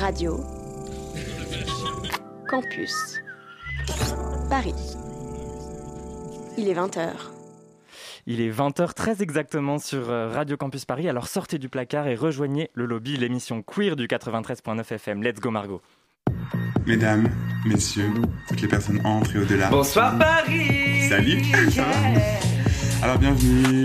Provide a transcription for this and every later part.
Radio Campus Paris. Il est 20h. Il est 20h très exactement sur euh, Radio Campus Paris. Alors sortez du placard et rejoignez le lobby, l'émission queer du 93.9 FM. Let's go Margot. Mesdames, messieurs, toutes les personnes entrent et au-delà. Bonsoir Paris Salut Ça va Alors bienvenue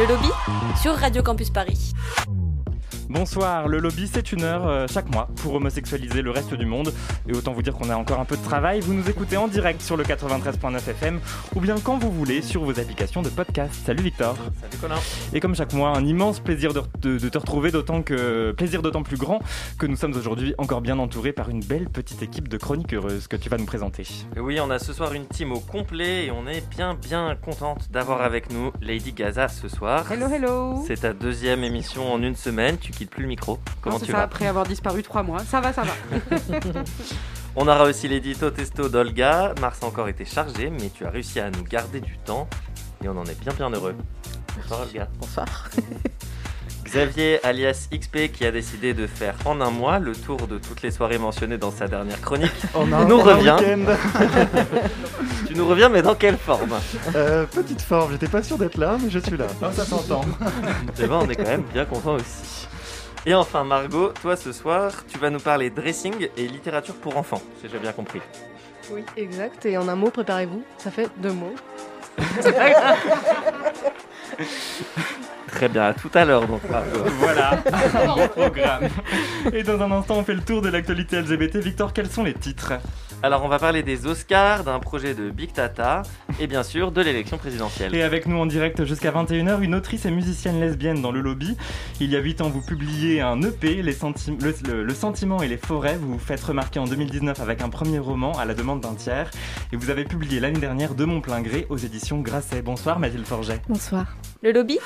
Le lobby sur Radio Campus Paris. Bonsoir, le lobby c'est une heure euh, chaque mois pour homosexualiser le reste du monde. Et autant vous dire qu'on a encore un peu de travail. Vous nous écoutez en direct sur le 93.9 FM ou bien quand vous voulez sur vos applications de podcast. Salut Victor. Salut Colin. Et comme chaque mois, un immense plaisir de, de- de te retrouver, d'autant que plaisir d'autant plus grand que nous sommes aujourd'hui encore bien entourés par une belle petite équipe de chroniques heureuses que tu vas nous présenter. Et oui, on a ce soir une team au complet et on est bien bien contente d'avoir avec nous Lady Gaza ce soir. Hello, hello. C'est ta deuxième émission en une semaine, tu plus le micro. Comment Non, c'est tu ça, vas après avoir disparu trois mois. Ça va, ça va. On aura aussi l'édito testo d'Olga. Mars a encore été chargé, mais tu as réussi à nous garder du temps et on en est bien bien heureux. Bonsoir Olga. Bonsoir. Xavier alias XP qui a décidé de faire en un mois le tour de toutes les soirées mentionnées dans sa dernière chronique. On a nous revient. Tu nous reviens mais dans quelle forme? Euh, petite forme, j'étais pas sûr d'être là, mais je suis là. ça s'entend. Eh ben, on est quand même bien content aussi. Et enfin, Margot, toi ce soir, tu vas nous parler dressing et littérature pour enfants, si j'ai bien compris. Oui, exact. Et en un mot, préparez-vous. Ça fait deux mots. Très bien, à tout à l'heure donc, Margot. Voilà, un bon programme. Et dans un instant, on fait le tour de l'actualité LGBT. Victor, quels sont les titres? Alors, on va parler des Oscars, d'un projet de Big Tata et bien sûr de l'élection présidentielle. Et avec nous en direct jusqu'à 21h, une autrice et musicienne lesbienne dans le lobby. Il y a 8 ans, vous publiez un EP, les senti- le, le- le sentiment et les forêts. Vous vous faites remarquer en 2019 avec un premier roman à la demande d'un tiers. Et vous avez publié l'année dernière De mon plein gré aux éditions Grasset. Bonsoir Mathilde Forget. Bonsoir. Le lobby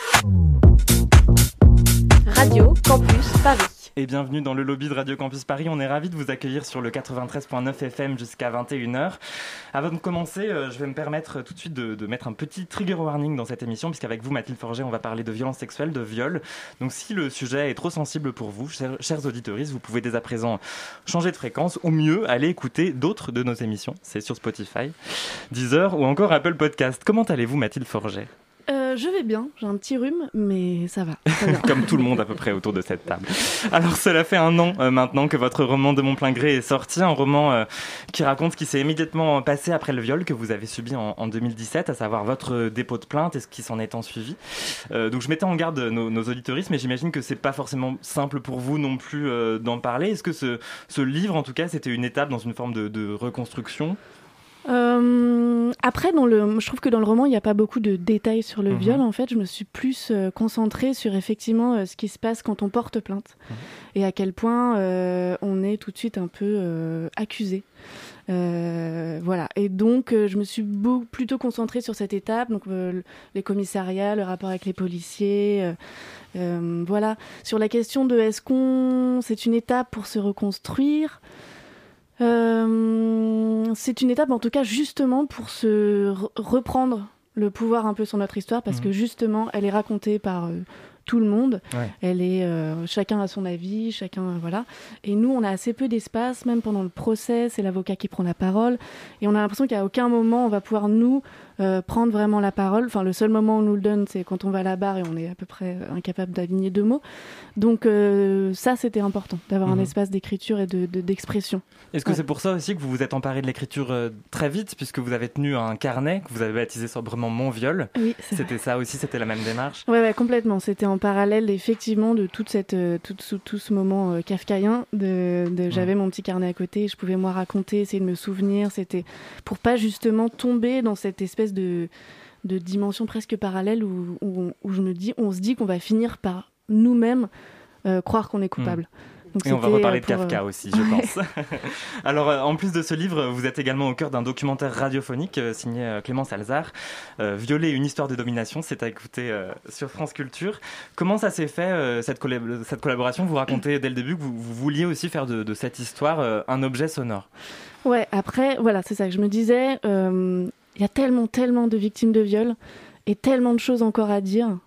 Radio Campus Paris. Et bienvenue dans le lobby de Radio Campus Paris. On est ravis de vous accueillir sur le 93.9 FM jusqu'à 21h. Avant de commencer, euh, je vais me permettre tout de suite de, mettre un petit trigger warning dans cette émission, puisqu'avec vous, Mathilde Forget, on va parler de violences sexuelles, de viol. Donc si le sujet est trop sensible pour vous, chers, chers vous pouvez dès à présent changer de fréquence, ou mieux, aller écouter d'autres de nos émissions. C'est sur Spotify, Deezer ou encore Apple Podcast. Comment allez-vous, Mathilde Forget? Euh, je vais bien, j'ai un petit rhume, mais ça va. comme tout le monde à peu près autour de cette table. Alors cela fait un an euh, maintenant que votre roman de mon plein gré est sorti, un roman euh, qui raconte ce qui s'est immédiatement passé après le viol que vous avez subi en, en 2017, à savoir votre dépôt de plainte et ce qui s'en est en suivi. Donc je mettais en garde nos, nos auditoristes, mais j'imagine que c'est pas forcément simple pour vous non plus d'en parler. Est-ce que ce, livre, en tout cas, c'était une étape dans une forme de reconstruction? Euh, après, dans le, je trouve que dans le roman, il n'y a pas beaucoup de détails sur le Mhm. viol. En fait, je me suis plus euh, concentrée sur effectivement euh, ce qui se passe quand on porte plainte Mhm. et à quel point euh, on est tout de suite un peu euh, accusé. Euh, voilà. Et donc, je me suis beau- plutôt concentrée sur cette étape, donc euh, le- les commissariats, le rapport avec les policiers. voilà. Sur la question de est-ce qu'on, c'est une étape pour se reconstruire. Euh, c'est une étape, en tout cas, justement pour se re- reprendre le pouvoir un peu sur notre histoire, parce Mhm. que justement, elle est racontée par euh, tout le monde. Ouais. Elle est, euh, chacun a son avis, chacun, voilà. Et nous, on a assez peu d'espace, même pendant le procès, c'est l'avocat qui prend la parole, et on a l'impression qu'à aucun moment on va pouvoir nous euh, prendre vraiment la parole. Enfin, le seul moment où on nous le donne, c'est quand on va à la barre et on est à peu près euh, incapable d'aligner deux mots. Donc euh, ça, c'était important, d'avoir Mhm. un espace d'écriture et de- de- d'expression. Est-ce que Ouais. c'est pour ça aussi que vous vous êtes emparé de l'écriture euh, très vite, puisque vous avez tenu un carnet que vous avez baptisé sobrement Mon Viol Oui. C'était ça aussi, c'était la même démarche? Ouais, complètement. C'était en parallèle, effectivement, de toute cette, tout, tout, tout ce moment kafkaïen. De, de- J'avais mon petit carnet à côté, je pouvais moi raconter, essayer de me souvenir. C'était pour pas justement tomber dans cette espèce de, de dimension presque parallèle où, où, je me dis, on se dit qu'on va finir par nous-mêmes euh, croire qu'on est coupable. Donc, Et on va reparler de Kafka aussi, je pense. Alors, en plus de ce livre, vous êtes également au cœur d'un documentaire radiophonique signé Clément Salzar, Violer une histoire de domination, c'est à écouter sur France Culture. Comment ça s'est fait, cette, cette, collaboration Vous racontez dès le début que vous, vouliez aussi faire de, de cette histoire un objet sonore? Ouais, après, voilà, c'est ça que je me disais. Il y a tellement, tellement de victimes de viol et tellement de choses encore à dire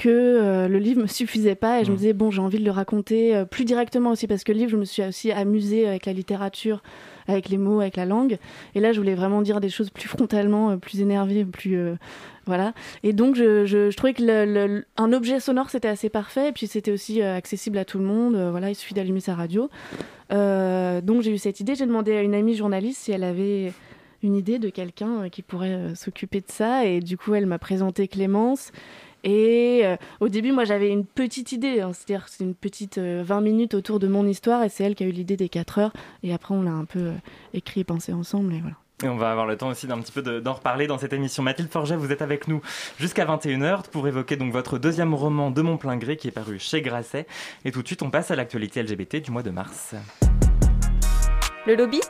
que euh, le livre me suffisait pas et je me mm. disais bon j'ai envie de le raconter euh, plus directement aussi parce que le livre je me suis aussi amusée avec la littérature avec les mots avec la langue. Et là je voulais vraiment dire des choses plus frontalement euh, plus énervées plus voilà. Et donc je, je, trouvais que le, un objet sonore c'était assez parfait et puis c'était aussi accessible à tout le monde. Voilà il suffit d'allumer sa radio. Donc j'ai eu cette idée. J'ai demandé à une amie journaliste si elle avait une idée de quelqu'un qui pourrait s'occuper de ça et du coup elle m'a présenté Clémence et euh, au début, moi, j'avais une petite idée, hein, c'est-à-dire c'est une petite 20 euh, minutes autour de mon histoire, et c'est elle qui a eu l'idée des 4 heures. Et après, on l'a un peu euh, écrit et pensé ensemble, et voilà. Et on va avoir le temps aussi d'un petit peu d'en reparler dans cette émission. Mathilde Forget, vous êtes avec nous jusqu'à 21h pour évoquer donc votre deuxième roman De mon plein gré qui est paru chez Grasset. Et tout de suite, on passe à l'actualité LGBT du mois de mars. Le lobby?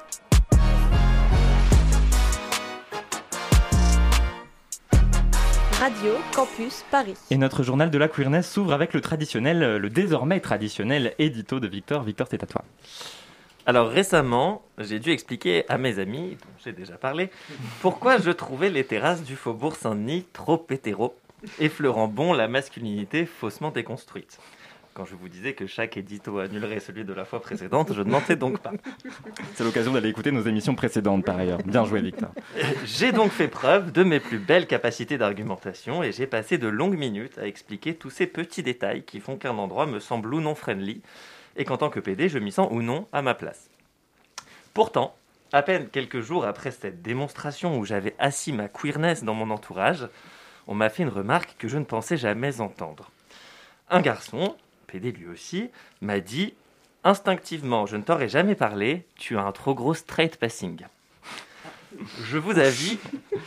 Radio Campus Paris. Et notre journal de la queerness s'ouvre avec le traditionnel, le désormais traditionnel édito de Victor. Victor, c'est à toi. Alors récemment, j'ai dû expliquer à mes amis, dont j'ai déjà parlé, pourquoi je trouvais les terrasses du faubourg Saint-Denis trop hétéro, effleurant bon la masculinité faussement déconstruite. Quand je vous disais que chaque édito annulerait celui de la fois précédente, je ne mentais donc pas. C'est l'occasion d'aller écouter nos émissions précédentes par ailleurs. Bien joué Victor. J'ai donc fait preuve de mes plus belles capacités d'argumentation et j'ai passé de longues minutes à expliquer tous ces petits détails qui font qu'un endroit me semble ou non friendly et qu'en tant que PD, je m'y sens ou non à ma place. Pourtant, à peine quelques jours après cette démonstration où j'avais assis ma queerness dans mon entourage, on m'a fait une remarque que je ne pensais jamais entendre. Un garçon, PD lui aussi, m'a dit Instinctivement, je ne t'aurais jamais parlé, tu as un trop gros straight passing. Je vous, avoue,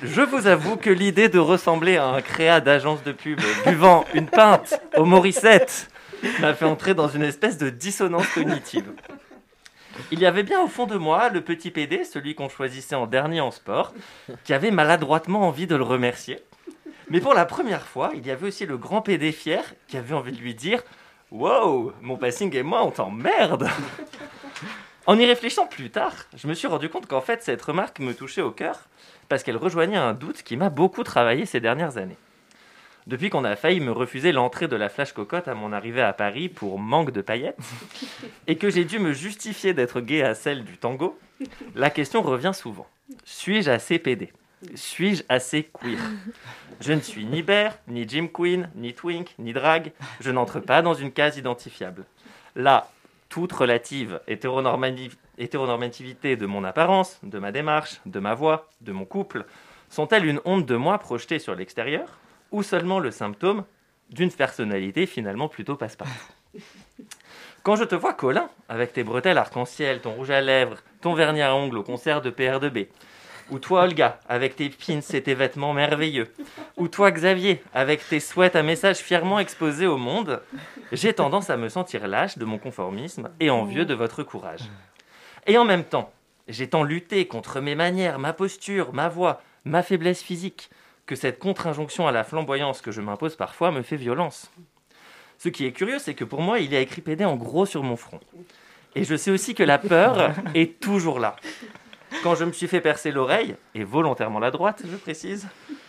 je vous avoue que l'idée de ressembler à un créa d'agence de pub buvant une pinte au Morissette m'a fait entrer dans une espèce de dissonance cognitive. Il y avait bien au fond de moi le petit PD, celui qu'on choisissait en dernier en sport, qui avait maladroitement envie de le remercier. Mais pour la première fois, il y avait aussi le grand PD fier qui avait envie de lui dire Wow, mon passing et moi, on t'emmerde En y réfléchissant plus tard, je me suis rendu compte qu'en fait, cette remarque me touchait au cœur parce qu'elle rejoignait un doute qui m'a beaucoup travaillé ces dernières années. Depuis qu'on a failli me refuser l'entrée de la flash cocotte à mon arrivée à Paris pour manque de paillettes, et que j'ai dû me justifier d'être gay à celle du tango, la question revient souvent. Suis-je assez pédé? Suis-je assez queer? Je ne suis ni bear, ni Jim Queen, ni twink, ni drag. Je n'entre pas dans une case identifiable. Là, toute relative hétéronormativité de mon apparence, de ma démarche, de ma voix, de mon couple, sont-elles une honte de moi projetée sur l'extérieur ou seulement le symptôme d'une personnalité finalement plutôt passe-partout? Quand je te vois Colin, avec tes bretelles arc-en-ciel, ton rouge à lèvres, ton vernis à ongles au concert de PR2B, ou toi, Olga, avec tes pins et tes vêtements merveilleux. Ou toi, Xavier, avec tes souhaits à message fièrement exposés au monde. J'ai tendance à me sentir lâche de mon conformisme et envieux de votre courage. Et en même temps, j'ai tant lutté contre mes manières, ma posture, ma voix, ma faiblesse physique, que cette contre-injonction à la flamboyance que je m'impose parfois me fait violence. Ce qui est curieux, c'est que pour moi, il y a écrit PD en gros sur mon front. Et je sais aussi que la peur est toujours là. Quand je me suis fait percer l'oreille, et volontairement la droite, je précise,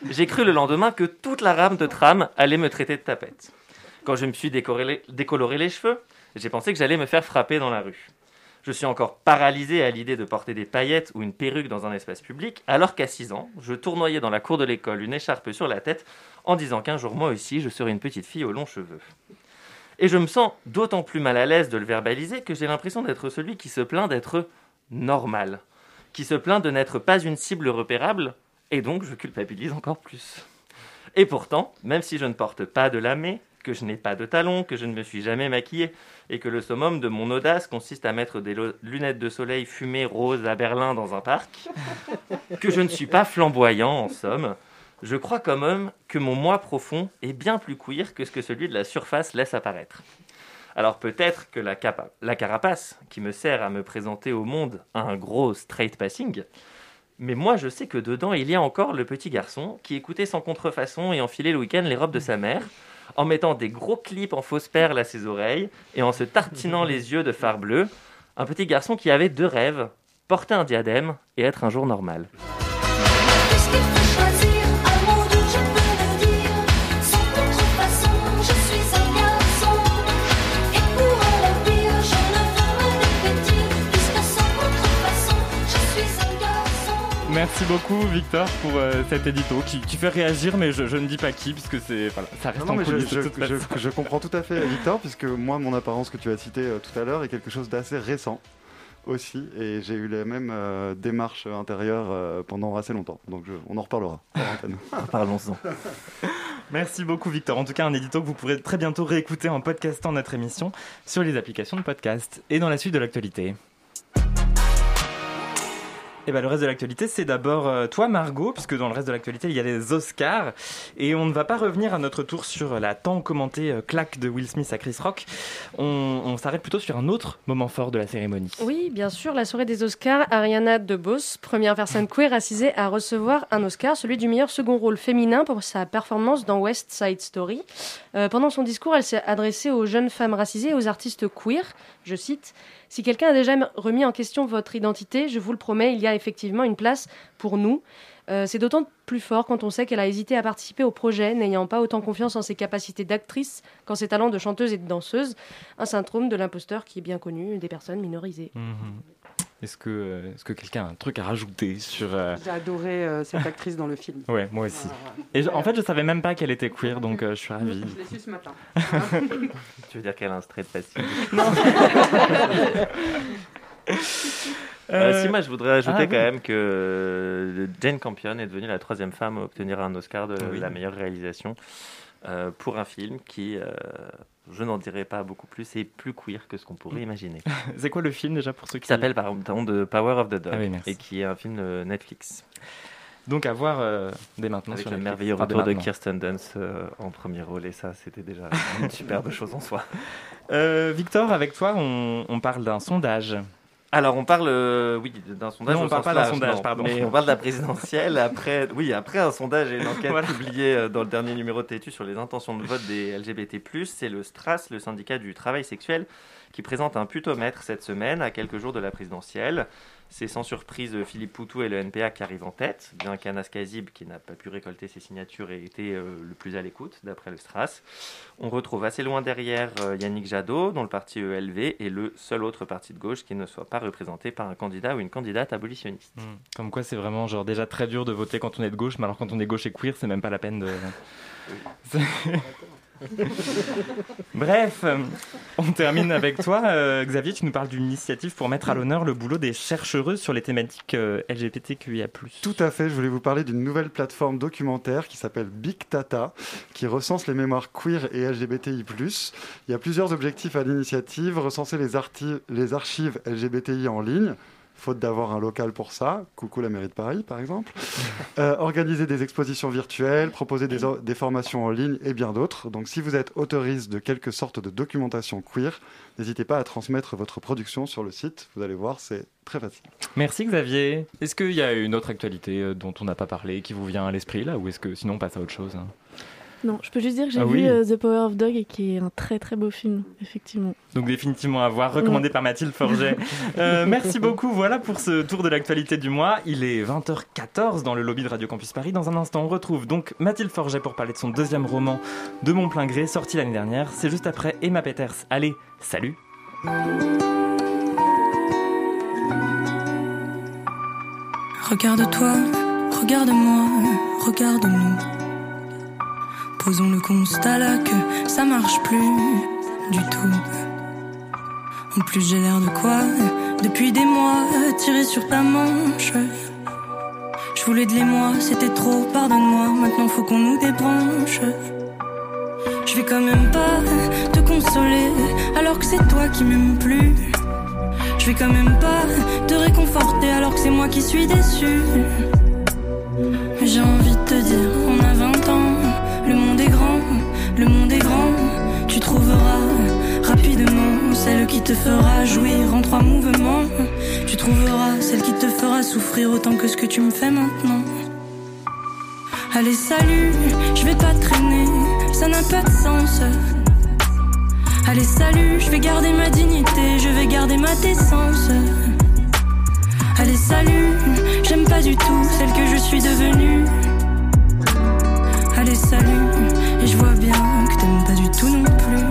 j'ai cru le lendemain que toute la rame de tram allait me traiter de tapette. Quand je me suis décoloré les cheveux, j'ai pensé que j'allais me faire frapper dans la rue. Je suis encore paralysé à l'idée de porter des paillettes ou une perruque dans un espace public, alors qu'à 6 ans, je tournoyais dans la cour de l'école une écharpe sur la tête en disant qu'un jour moi aussi je serais une petite fille aux longs cheveux. Et je me sens d'autant plus mal à l'aise de le verbaliser que j'ai l'impression d'être celui qui se plaint d'être normal qui se plaint de n'être pas une cible repérable, et donc je culpabilise encore plus. Et pourtant, même si je ne porte pas de lamé, que je n'ai pas de talons, que je ne me suis jamais maquillé, et que le summum de mon audace consiste à mettre des lunettes de soleil fumées roses à Berlin dans un parc, que je ne suis pas flamboyant en somme, je crois quand même que mon moi profond est bien plus queer que ce que celui de la surface laisse apparaître. Alors peut-être que la, carapace qui me sert à me présenter au monde a un gros straight passing, mais moi je sais que dedans il y a encore le petit garçon qui écoutait sans contrefaçon et enfilait le week-end les robes de sa mère, en mettant des gros clips en fausses perles à ses oreilles et en se tartinant les yeux de fard bleu. Un petit garçon qui avait deux rêves, porter un diadème et être un jour normal. Merci beaucoup Victor pour euh, cet édito qui, qui fait réagir, mais je, je ne dis pas qui puisque c'est voilà, ça reste Non, non, en mais je, je- je- comprends tout à fait Victor, puisque moi, mon apparence que tu as citée euh, tout à l'heure est quelque chose d'assez récent aussi, et j'ai eu les mêmes euh, démarches intérieures euh, pendant assez longtemps. Donc je- on en reparlera. Parlons-en. Merci beaucoup Victor. En tout cas, un édito que vous pourrez très bientôt réécouter en podcastant notre émission sur les applications de podcast. Et dans la suite de l'actualité. Et ben le reste de l'actualité, c'est d'abord euh, toi Margot, puisque dans le reste de l'actualité, il y a les Oscars. Et on ne va pas revenir à notre tour sur la tant commentée euh, claque de Will Smith à Chris Rock. On, s'arrête plutôt sur un autre moment fort de la cérémonie. Oui, bien sûr, la soirée des Oscars, Ariana DeBose, première personne queer assisée à recevoir un Oscar, celui du meilleur second rôle féminin pour sa performance dans West Side Story. Euh, pendant son discours, elle s'est adressée aux jeunes femmes racisées et aux artistes queer. Je cite Si quelqu'un a déjà remis en question votre identité, je vous le promets, il y a effectivement une place pour nous. Euh, c'est d'autant plus fort quand on sait qu'elle a hésité à participer au projet, n'ayant pas autant confiance en ses capacités d'actrice qu'en ses talents de chanteuse et de danseuse. Un syndrome de l'imposteur qui est bien connu des personnes minorisées. Mhm. Est-ce que, euh, est-ce que quelqu'un a un truc à rajouter sur... euh, J'ai adoré euh, cette actrice dans le film. Ouais, moi aussi. Et je- en fait, je savais même pas qu'elle était queer, donc euh, je suis ravi. Je l'ai su ce matin. Tu veux dire qu'elle a un straight passing Euh, si moi je voudrais ajouter Ah, quand oui. même que Jane Campion est devenue la troisième femme à obtenir un Oscar de Oui. la meilleure réalisation euh, pour un film qui, euh, je n'en dirai pas beaucoup plus, est plus queer que ce qu'on pourrait imaginer. C'est quoi le film déjà pour ceux Qui qui s'appelle par exemple The Power of the Dog Ah oui, et qui est un film de Netflix Donc à voir euh, dès maintenant avec sur le Netflix. merveilleux retour de. Kirsten Dunst euh, en premier rôle et ça c'était déjà une superbe chose en soi. Euh, Victor, avec toi, on, on parle d'un sondage. Alors, on parle, euh, oui, d'un sondage. Non, on au parle pas d'un sondage, non. pardon. Mais on parle de la présidentielle après, oui, après un sondage et une enquête Voilà. publiée euh, dans le dernier numéro de Tétu sur les intentions de vote des LGBT+. C'est le STRAS, le syndicat du travail sexuel, qui présente un putomètre cette semaine à quelques jours de la présidentielle. C'est sans surprise Philippe Poutou et le NPA qui arrivent en tête, bien qu'Anas Kazib, qui n'a pas pu récolter ses signatures, ait été euh, le plus à l'écoute, d'après le STRAS. On retrouve assez loin derrière euh, Yannick Jadot, dont le parti ELV est le seul autre parti de gauche qui ne soit pas représenté par un candidat ou une candidate abolitionniste. Hmm. Comme quoi, c'est vraiment genre déjà très dur de voter quand on est de gauche, mais alors quand on est gauche et queer, c'est même pas la peine de. Bref, on termine avec toi, euh, Xavier. Tu nous parles d'une initiative pour mettre à l'honneur le boulot des chercheuses sur les thématiques euh, LGBTQIA+. Tout à fait, je voulais vous parler d'une nouvelle plateforme documentaire qui s'appelle Big Tata, qui recense les mémoires queer et LGBTI+. Il y a plusieurs objectifs à l'initiative, recenser les archives LGBTI en ligne, faute d'avoir un local pour ça, coucou la mairie de Paris par exemple, Euh, organiser des expositions virtuelles, proposer des, or- des formations en ligne et bien d'autres. Donc si vous êtes autoriste de quelque sorte de documentation queer, n'hésitez pas à transmettre votre production sur le site, vous allez voir, c'est très facile. Merci Xavier. Est-ce qu'il y a une autre actualité euh, dont on n'a pas parlé qui vous vient à l'esprit là, ou est-ce que sinon on passe à autre chose hein? Non, je peux juste dire que j'ai Ah vu oui. euh, The Power of Dog et qui est un très très beau film, effectivement. Donc définitivement à voir, recommandé par Mathilde Forget. Euh, merci beaucoup, voilà pour ce tour de l'actualité du mois. Il est 20h14 dans le lobby de Radio Campus Paris. Dans un instant, on retrouve donc Mathilde Forget pour parler de son deuxième roman de mon plein gré, sorti l'année dernière. C'est juste après Emma Peters. Allez, salut Regarde-toi, regarde-moi, regarde-nous. Posons le constat là que ça marche plus du tout. En plus, j'ai l'air de quoi Depuis des mois, tiré sur ta manche. Je voulais de l'émoi, c'était trop, pardonne-moi. Maintenant, faut qu'on nous débranche. Je vais quand même pas te consoler, alors que c'est toi qui m'aimes plus. Je vais quand même pas te réconforter, alors que c'est moi qui suis déçu. Mais j'ai envie de te dire, Tu trouveras rapidement te fera jouir en trois mouvements. Tu trouveras celle qui te fera souffrir autant que ce que tu me fais maintenant. Allez, salut, je vais pas traîner, ça n'a pas de sens. Allez, salut, je vais garder ma dignité, je vais garder ma décence. Allez, salut, j'aime pas du tout celle que je suis devenue. Allez, salut, et je vois bien que t'aimes pas du tout non plus.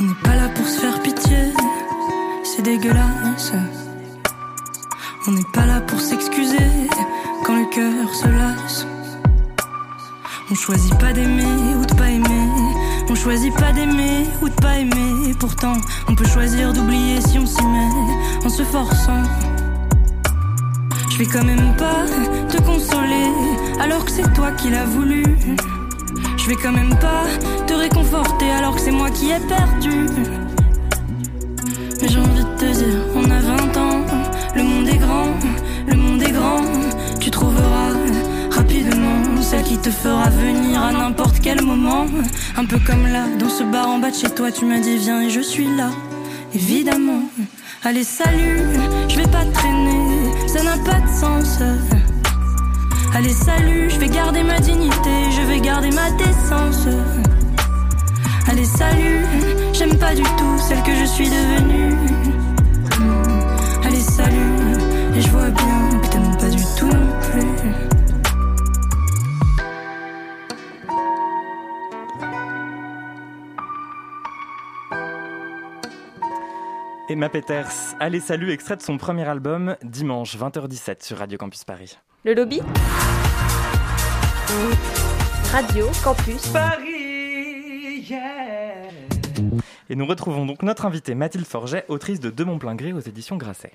On n'est pas là pour se faire pitié, c'est dégueulasse. On n'est pas là pour s'excuser quand le cœur se lasse. On choisit pas d'aimer ou de pas aimer. On choisit pas d'aimer ou de pas aimer. Pourtant, on peut choisir d'oublier si on s'y met en se forçant. Je vais quand même pas te consoler alors que c'est toi qui l'as voulu. Je vais quand même pas te réconforter alors que c'est moi qui ai perdu. Mais j'ai envie de te dire, on a 20 ans, celle qui te fera venir à n'importe quel moment. Un peu comme là, dans ce bar en bas de chez toi, tu m'as dit viens et je suis là, évidemment. Allez, salut, je vais pas traîner, ça n'a pas de sens. Allez, salut, je vais garder ma dignité, je vais garder ma décence. Allez, salut, j'aime pas du tout celle que je suis devenue. Emma Peters, allez salut, extrait de son premier album, dimanche 20h17 sur Radio Campus Paris. Le lobby Radio Campus Paris, Et nous retrouvons donc notre invitée Mathilde Forget, autrice de De mon plein gré aux éditions Grasset.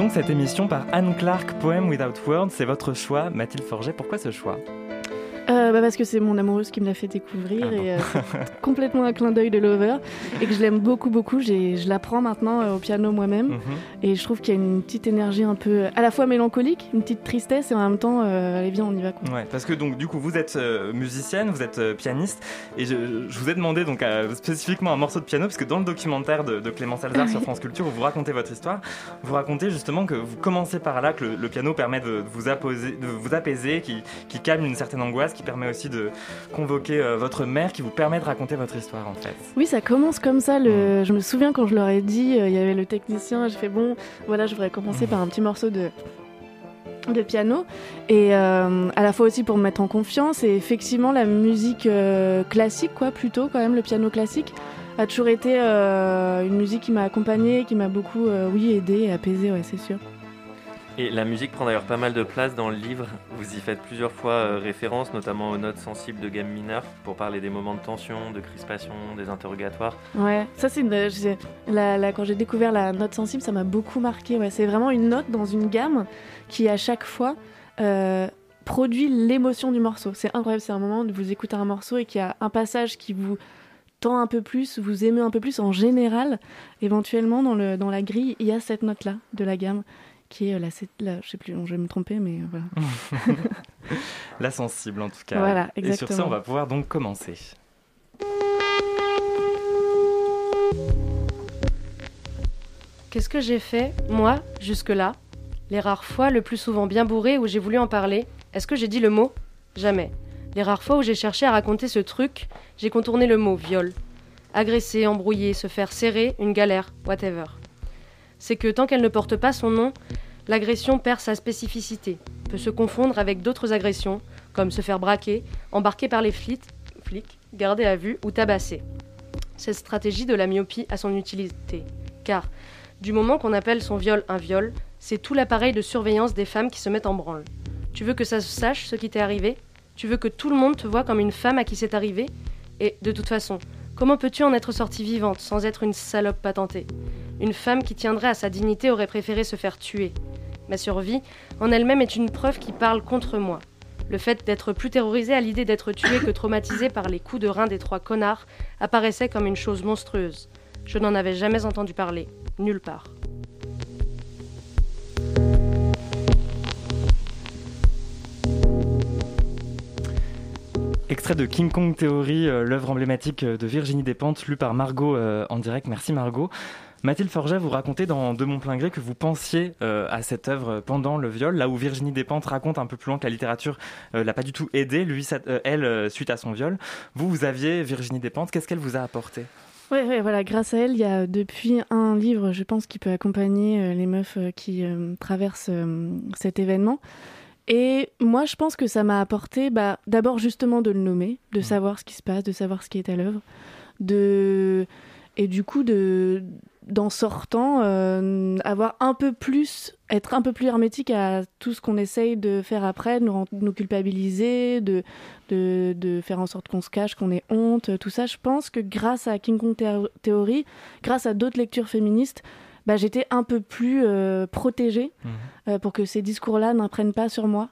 Donc cette émission par Anne Clark, Poem Without Words. C'est votre choix, Mathilde Forget. Pourquoi ce choix? Euh, bah parce que c'est mon amoureuse qui me l'a fait découvrir Ah et euh, complètement un clin d'œil de Lover et que je l'aime beaucoup beaucoup. Je l'apprends maintenant euh, au piano moi-même Mhm. et je trouve qu'il y a une petite énergie un peu à la fois mélancolique, une petite tristesse et en même temps, allez viens on y va. Quoi. Ouais, parce que donc du coup vous êtes musicienne, vous êtes pianiste, et je, je vous ai demandé donc spécifiquement un morceau de piano parce que dans le documentaire de, de Clément Salzar sur France Culture où vous racontez votre histoire, vous racontez justement que vous commencez par là, que le, le piano permet de, vous apposer, de vous apaiser, qui, qui calme une certaine angoisse, qui permet aussi de convoquer euh, votre mère, qui vous permet de raconter votre histoire en fait. Oui, ça commence comme ça. Le... Je me souviens quand je leur ai dit, euh, il y avait le technicien, je fais bon, voilà, je voudrais commencer par un petit morceau de de piano et euh, à la fois aussi pour me mettre en confiance et effectivement la musique euh, classique quoi plutôt quand même le piano classique a toujours été euh, une musique qui m'a accompagnée qui m'a beaucoup oui aidé et apaisé ouais c'est sûr Et la musique prend d'ailleurs pas mal de place dans le livre. Vous y faites plusieurs fois euh, référence, notamment aux notes sensibles de gamme mineure, pour parler des moments de tension, de crispation, des interrogatoires. Ouais, ça c'est la- la- quand j'ai découvert la note sensible, ça m'a beaucoup marqué. Ouais, c'est vraiment une note dans une gamme qui à chaque fois euh, produit l'émotion du morceau. C'est incroyable. C'est un moment où vous écoutez un morceau et qu'il y a un passage qui vous tend un peu plus, vous aimez un peu plus. En général, éventuellement dans le dans la grille, il y a cette note là de la gamme qui est la, sept- la je sais plus, je vais me tromper, mais euh, voilà. La sensible en tout cas. Voilà, Et sur ça exactement. on va pouvoir donc commencer. Qu'est-ce que j'ai fait, moi, jusque-là? Les rares fois, le plus souvent bien bourré, où j'ai voulu en parler, est-ce que j'ai dit le mot? Jamais. Les rares fois où j'ai cherché à raconter ce truc, j'ai contourné le mot viol. Agresser, embrouiller, se faire serrer, une galère, whatever. C'est que tant qu'elle ne porte pas son nom, l'agression perd sa spécificité, peut se confondre avec d'autres agressions, comme se faire braquer, embarquer par les flics, garder à vue ou tabasser. Cette stratégie de la myopie a son utilité, car Du moment qu'on appelle son viol un viol, c'est tout l'appareil de surveillance des femmes qui se met en branle. Tu veux que ça sache ce qui t'est arrivé? Tu veux que tout le monde te voit comme une femme à qui c'est arrivé? Et de toute façon, comment peux-tu en être sortie vivante sans être une salope patentée? Une femme qui tiendrait à sa dignité aurait préféré se faire tuer. Ma survie, en elle-même, est une preuve qui parle contre moi. Le fait d'être plus terrorisée à l'idée d'être tuée que traumatisée par les coups de rein des trois connards apparaissait comme une chose monstrueuse. Je n'en avais jamais entendu parler, nulle part. Extrait de King Kong Theory, euh, l'œuvre emblématique de Virginie Despentes, lue par Margot euh, en direct. Merci Margot. Mathilde Forget, vous racontez dans De mon plein gré que vous pensiez euh, à cette œuvre pendant le viol, là où Virginie Despentes raconte un peu plus loin que la littérature euh, l'a pas du tout aidée, lui, euh, elle, euh, suite à son viol. Vous, vous aviez Virginie Despentes, qu'est-ce qu'elle vous a apporté? Ouais, ouais, voilà, grâce à elle, il y a depuis un livre, je pense, qui peut accompagner les meufs qui traversent cet événement. Et moi, je pense que ça m'a apporté, bah, d'abord justement de le nommer, de savoir ce qui se passe, de savoir ce qui est à l'œuvre, de et du coup de d'en sortant euh, avoir un peu plus être un peu plus hermétique à tout ce qu'on essaye de faire après de nous, nous culpabiliser de, de de faire en sorte qu'on se cache qu'on ait honte tout ça. Je pense que grâce à King Kong Theory grâce à d'autres lectures féministes bah, j'étais un peu plus euh, protégée euh, pour que ces discours-là n'imprennent pas sur moi.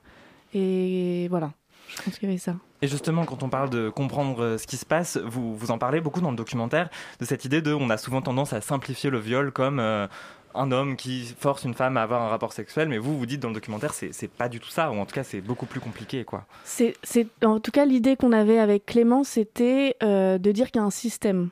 Et voilà je pense qu'il y avait ça Et justement, quand on parle de comprendre euh, ce qui se passe, vous, vous en parlez beaucoup dans le documentaire, de cette idée de, on a souvent tendance à simplifier le viol comme euh, un homme qui force une femme à avoir un rapport sexuel, mais vous, vous dites dans le documentaire, c'est c'est pas du tout ça, ou en tout cas, c'est beaucoup plus compliqué, quoi. C'est, c'est, en tout cas, l'idée qu'on avait avec Clément, c'était euh, de dire qu'il y a un système.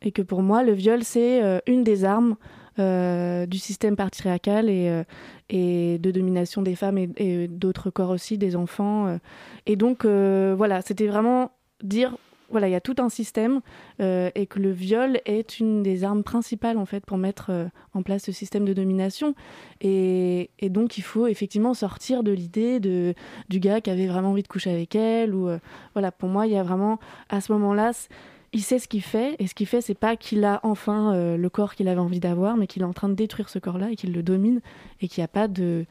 Et que pour moi, le viol, c'est euh, une des armes euh, du système patriarcal et, euh, et de domination des femmes et, d'autres corps aussi, des enfants. euh. Et donc, voilà, c'était vraiment dire, voilà, il y a tout un système et que le viol est une des armes principales, en fait, pour mettre en place ce système de domination. Et, et donc, il faut effectivement sortir de l'idée de, du gars qui avait vraiment envie de coucher avec elle. Ou, voilà, pour moi, il y a vraiment, à ce moment-là, il sait ce qu'il fait. Et ce qu'il fait, c'est pas qu'il a enfin euh, le corps qu'il avait envie d'avoir, mais qu'il est en train de détruire ce corps-là et qu'il le domine. Et qu'il n'y a pas de.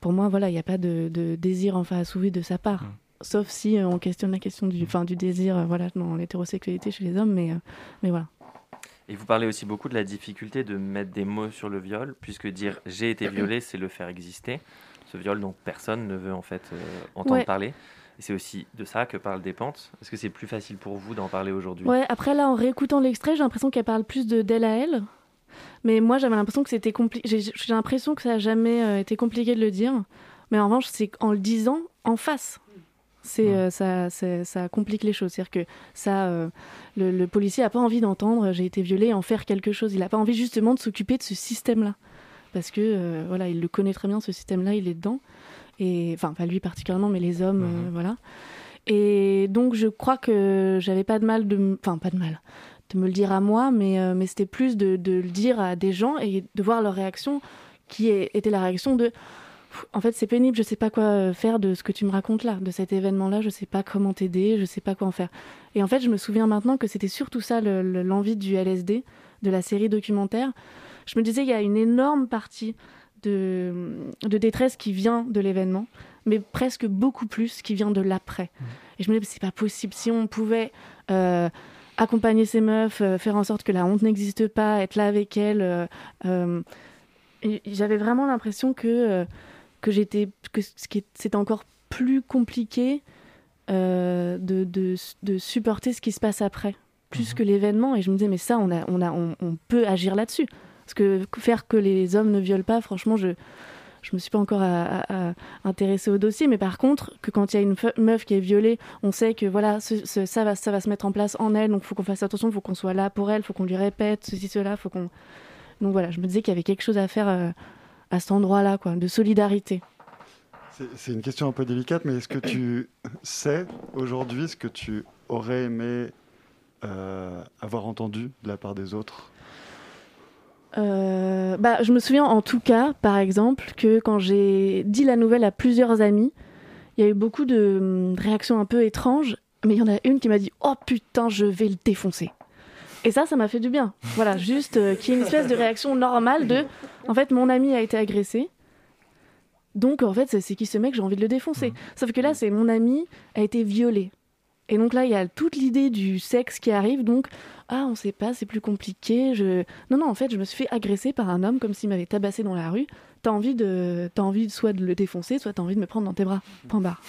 Pour moi, voilà, il n'y a pas de, de désir enfin assouvi de sa part. Sauf si euh, on questionne la question du, enfin, du désir euh, voilà, dans l'hétérosexualité chez les hommes. Mais, euh, mais voilà. Et vous parlez aussi beaucoup de la difficulté de mettre des mots sur le viol, puisque dire j'ai été violé, c'est le faire exister. Ce viol dont personne ne veut en fait euh, entendre Ouais. parler. Et c'est aussi de ça que parle Despentes. Est-ce que c'est plus facile pour vous d'en parler aujourd'hui? Ouais, après là, en réécoutant l'extrait, j'ai l'impression qu'elle parle plus de d'elle à elle. Mais moi, j'avais l'impression que c'était compliqué. J'ai l'impression que ça a jamais euh, été compliqué de le dire. Mais en revanche, c'est qu'en le disant en face. C'est euh, ça, complique les choses. C'est-à-dire que ça, euh, le, le policier a pas envie d'entendre j'ai été violée et en faire quelque chose. Il a pas envie justement de s'occuper de ce système-là, parce que voilà, il le connaît très bien ce système-là, il est dedans. Et enfin, pas lui particulièrement, mais les hommes, euh, voilà. Et donc, je crois que j'avais pas de mal de, enfin, pas de mal de me le dire à moi, mais, euh, mais c'était plus de, de le dire à des gens et de voir leur réaction, qui est- était la réaction de en fait, c'est pénible, je sais pas quoi euh, faire de ce que tu me racontes là, de cet événement-là, je sais pas comment t'aider, je sais pas quoi en faire. Et en fait, je me souviens maintenant que c'était surtout ça le- le- l'envie du LSD, de la série documentaire. Je me disais, il y a une énorme partie de, de détresse qui vient de l'événement, mais presque beaucoup plus qui vient de l'après. Et je me disais, c'est pas possible. Si on pouvait euh, accompagner ces meufs, euh, faire en sorte que la honte n'existe pas, être là avec elles. euh, J'avais vraiment l'impression que, que j'étais que ce qui est- c'était encore plus compliqué de, de, de supporter ce qui se passe après, plus que l'événement. Et je me disais, mais ça, on, a, on, a, on, on peut agir là-dessus. Parce que faire que les hommes ne violent pas, franchement, je je me suis pas encore intéressée au dossier, mais par contre, que quand il y a une meuf qui est violée, on sait que voilà, ça, va, ça va se mettre en place en elle, donc faut qu'on fasse attention, faut qu'on soit là pour elle, faut qu'on lui répète ceci, cela, faut qu'on... Donc voilà, je me disais qu'il y avait quelque chose à faire euh, à cet endroit-là, quoi, de solidarité. C'est- C'est une question un peu délicate, mais est-ce que tu sais aujourd'hui ce que tu aurais aimé euh, avoir entendu de la part des autres? Euh, bah, je me souviens en tout cas, par exemple, que quand j'ai dit la nouvelle à plusieurs amis, il y a eu beaucoup de hum, réactions un peu étranges, mais il y en a une qui m'a dit Oh putain, je vais le défoncer. Et ça, ça m'a fait du bien. Voilà, juste euh, qu'il y ait une espèce de réaction normale de, en fait, mon ami a été agressé. Donc, en fait, c'est c'est qui ce mec J'ai envie de le défoncer. Sauf que là, c'est mon ami a été violé. Et donc là, il y a toute l'idée du sexe qui arrive. Donc, ah, on sait pas, c'est plus compliqué. Non, non, en fait, je me suis fait agresser par un homme comme s'il m'avait tabassé dans la rue. T'as envie de, t'as envie soit de le défoncer, soit t'as envie de me prendre dans tes bras. Point barre.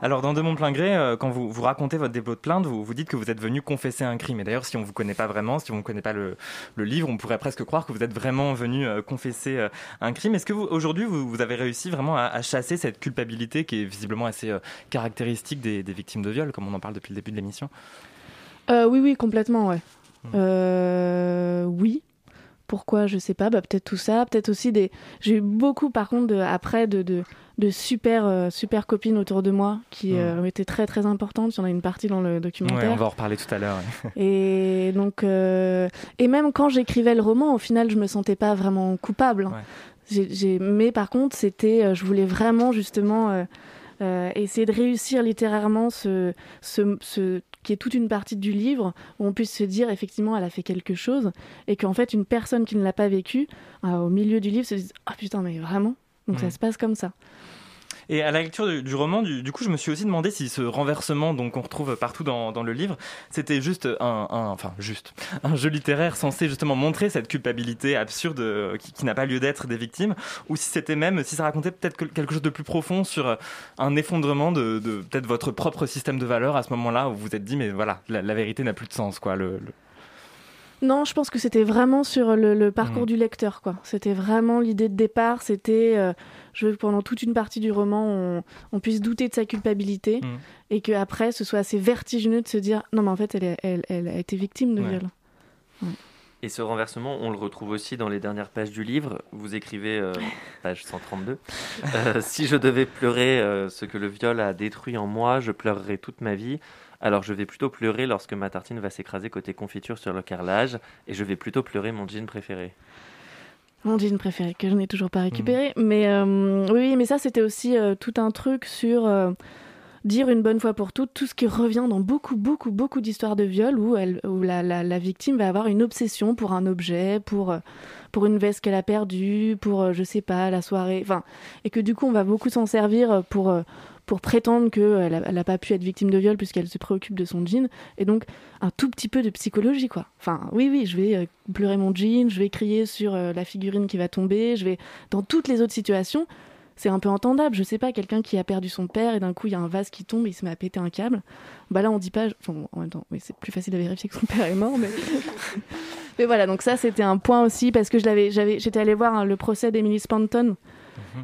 Alors, dans De mon plein gré, euh, quand vous, vous racontez votre dépôt de plainte, vous, vous dites que vous êtes venu confesser un crime. Et d'ailleurs, si on ne vous connaît pas vraiment, si on ne connaît pas le, le livre, on pourrait presque croire que vous êtes vraiment venu euh, confesser euh, un crime. Est-ce que vous, aujourd'hui, vous, vous avez réussi vraiment à, à chasser cette culpabilité qui est visiblement assez caractéristique des, des victimes de viol, comme on en parle depuis le début de l'émission? Oui, oui, complètement, ouais. Euh, oui. Pourquoi? Je sais pas. Bah, peut-être tout ça. Peut-être aussi des. J'ai eu beaucoup, par contre, de- après, de, de, de super, euh, super copines autour de moi qui euh, ont été très, très importantes. Il y en a une partie dans le Ouais, documentaire. on va en reparler tout à l'heure. ouais. Et donc, euh, et même quand j'écrivais le roman, au final, je me sentais pas vraiment coupable. mais par contre, c'était, euh, je voulais vraiment justement euh, euh, essayer de réussir littérairement ce, ce, ce- qui est toute une partie du livre où on puisse se dire effectivement, elle a fait quelque chose et qu'en fait, une personne qui ne l'a pas vécu, euh, au milieu du livre, se dise ah putain, mais vraiment? Donc ça se passe comme ça. Et à la lecture du, du roman, du, du coup, je me suis aussi demandé si ce renversement donc qu'on retrouve partout dans, dans le livre, c'était juste un, un- enfin juste un jeu littéraire censé justement montrer cette culpabilité absurde euh, qui, qui n'a pas lieu d'être des victimes, ou si c'était même, si ça racontait peut-être que- quelque chose de plus profond sur euh, un effondrement de, de peut-être votre propre système de valeurs à ce moment-là où vous vous êtes dit mais voilà, la, la vérité n'a plus de sens quoi. Le, le- Non, je pense que c'était vraiment sur le, le parcours Mhm. du lecteur, quoi. C'était vraiment l'idée de départ. C'était, euh, je veux que pendant toute une partie du roman, on, on puisse douter de sa culpabilité Mhm. et que après, ce soit assez vertigineux de se dire, non, mais en fait, elle, est- elle, elle a été victime de Ouais. viol. Et ce renversement, on le retrouve aussi dans les dernières pages du livre. Vous écrivez, euh, page 132, Euh, Si je devais pleurer euh, ce que le viol a détruit en moi, je pleurerais toute ma vie. Alors je vais plutôt pleurer lorsque ma tartine va s'écraser côté confiture sur le carrelage, et je vais plutôt pleurer mon jean préféré. Mon jean préféré que je n'ai toujours pas récupéré. Mais euh, oui, mais ça, c'était aussi euh, tout un truc sur euh, dire une bonne fois pour toutes tout ce qui revient dans beaucoup, beaucoup, beaucoup d'histoires de viol où, elle, où la, la- la victime va avoir une obsession pour un objet, pour, pour une veste qu'elle a perdue, pour, je sais pas, la soirée. Enfin, et que du coup, on va beaucoup s'en servir pour. Euh, pour prétendre qu'elle n'a pas pu être victime de viol puisqu'elle se préoccupe de son jean. Et donc, un tout petit peu de psychologie, quoi. Enfin, oui, oui, je vais euh, pleurer mon jean, je vais crier sur euh, la figurine qui va tomber, je vais... Dans toutes les autres situations, c'est un peu entendable. Je sais pas, quelqu'un qui a perdu son père et d'un coup, il y a un vase qui tombe et il se met à péter un câble. Bah là, on dit pas... Enfin, en même temps, oui, c'est plus facile à vérifier que son père est mort, mais... mais voilà, donc ça, c'était un point aussi, parce que je l'avais, j'avais, j'étais allée voir hein, le procès d'Emily Spanton,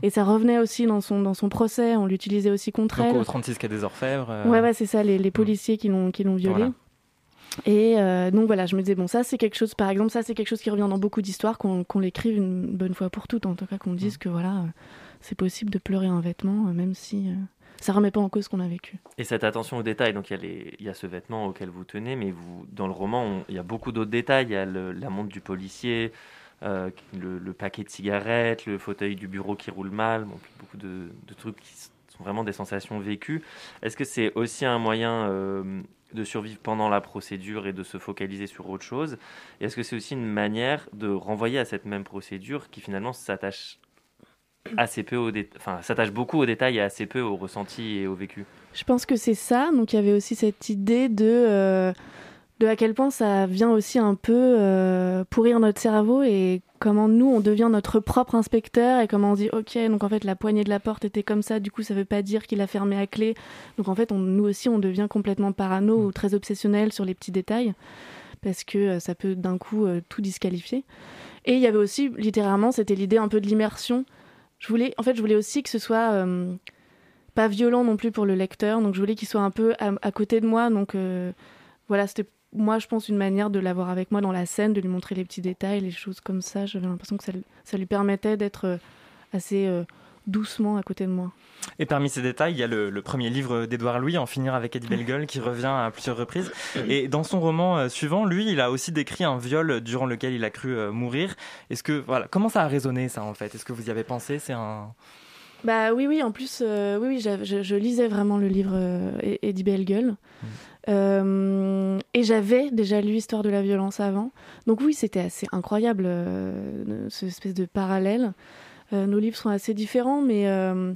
et ça revenait aussi dans son, dans son procès, on l'utilisait aussi contre donc elle. au 36 quai des Orfèvres. euh, Ouais, ouais, c'est ça, les, les policiers qui l'ont qui l'ont violée. Voilà. Et euh, donc voilà, je me disais, bon, ça c'est quelque chose, par exemple, ça c'est quelque chose qui revient dans beaucoup d'histoires, qu'on qu'on l'écrive une bonne fois pour toutes, en tout cas qu'on dise que voilà, c'est possible de pleurer un vêtement, euh, même si euh, ça remet pas en cause ce qu'on a vécu. Et cette attention aux détails, donc il y, a les- il y a ce vêtement auquel vous tenez, mais vous, dans le roman, il y a beaucoup d'autres détails. Il y a le- la montre du policier, euh, le, paquet de cigarettes, le fauteuil du bureau qui roule mal, beaucoup de, trucs qui sont vraiment des sensations vécues. Est-ce que c'est aussi un moyen euh, de survivre pendant la procédure et de se focaliser sur autre chose? Et est-ce que c'est aussi une manière de renvoyer à cette même procédure qui finalement s'attache assez peu dé- enfin s'attache beaucoup aux détails et assez peu aux ressentis et au vécu? Je pense que c'est ça, donc il y avait aussi cette idée de, euh, de à quel point ça vient aussi un peu euh, pourrir notre cerveau et comment nous on devient notre propre inspecteur et comment on dit ok donc en fait la poignée de la porte était comme ça du coup ça veut pas dire qu'il a fermé à clé. Donc en fait on, nous aussi on devient complètement parano ou très obsessionnel sur les petits détails parce que euh, ça peut d'un coup euh, tout disqualifier. Et il y avait aussi littéralement c'était l'idée un peu de l'immersion. Je voulais en fait je voulais aussi que ce soit pas violent non plus pour le lecteur. Donc je voulais qu'il soit un peu à, à côté de moi. Donc voilà c'était moi je pense une manière de l'avoir avec moi dans la scène de lui montrer les petits détails les choses comme ça j'avais l'impression que ça, ça lui permettait d'être euh, assez euh, doucement à côté de moi Et parmi ces détails, il y a le, le premier livre d'Édouard Louis, En finir avec Eddie Bellegueule, qui revient à plusieurs reprises. Et dans son roman euh, suivant, lui, il a aussi décrit un viol durant lequel il a cru mourir. Est-ce que voilà, comment ça a résonné ça en fait? Est-ce que vous y avez pensé? C'est un Bah oui, oui, en plus, euh, oui, oui, je, je lisais vraiment le livre euh, Eddie Bellegueule. Euh, et j'avais déjà lu Histoire de la violence avant. Donc oui, c'était assez incroyable, euh, ce espèce de parallèle. Euh, nos livres sont assez différents, mais, euh,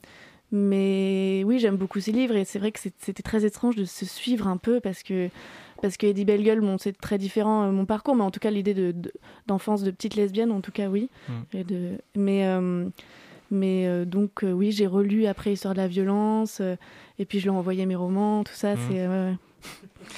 mais oui, j'aime beaucoup ces livres. Et c'est vrai que c'était très étrange de se suivre un peu parce que, parce que Eddie Bellegueule, bon, c'est très différent euh, mon parcours, mais en tout cas, l'idée de- de- d'enfance de, petite lesbienne, en tout cas, oui. Mm. Et de, mais euh, mais euh, donc, euh, oui, j'ai relu après Histoire de la violence, euh, et puis je lui ai envoyé mes romans, tout ça. Mm. C'est.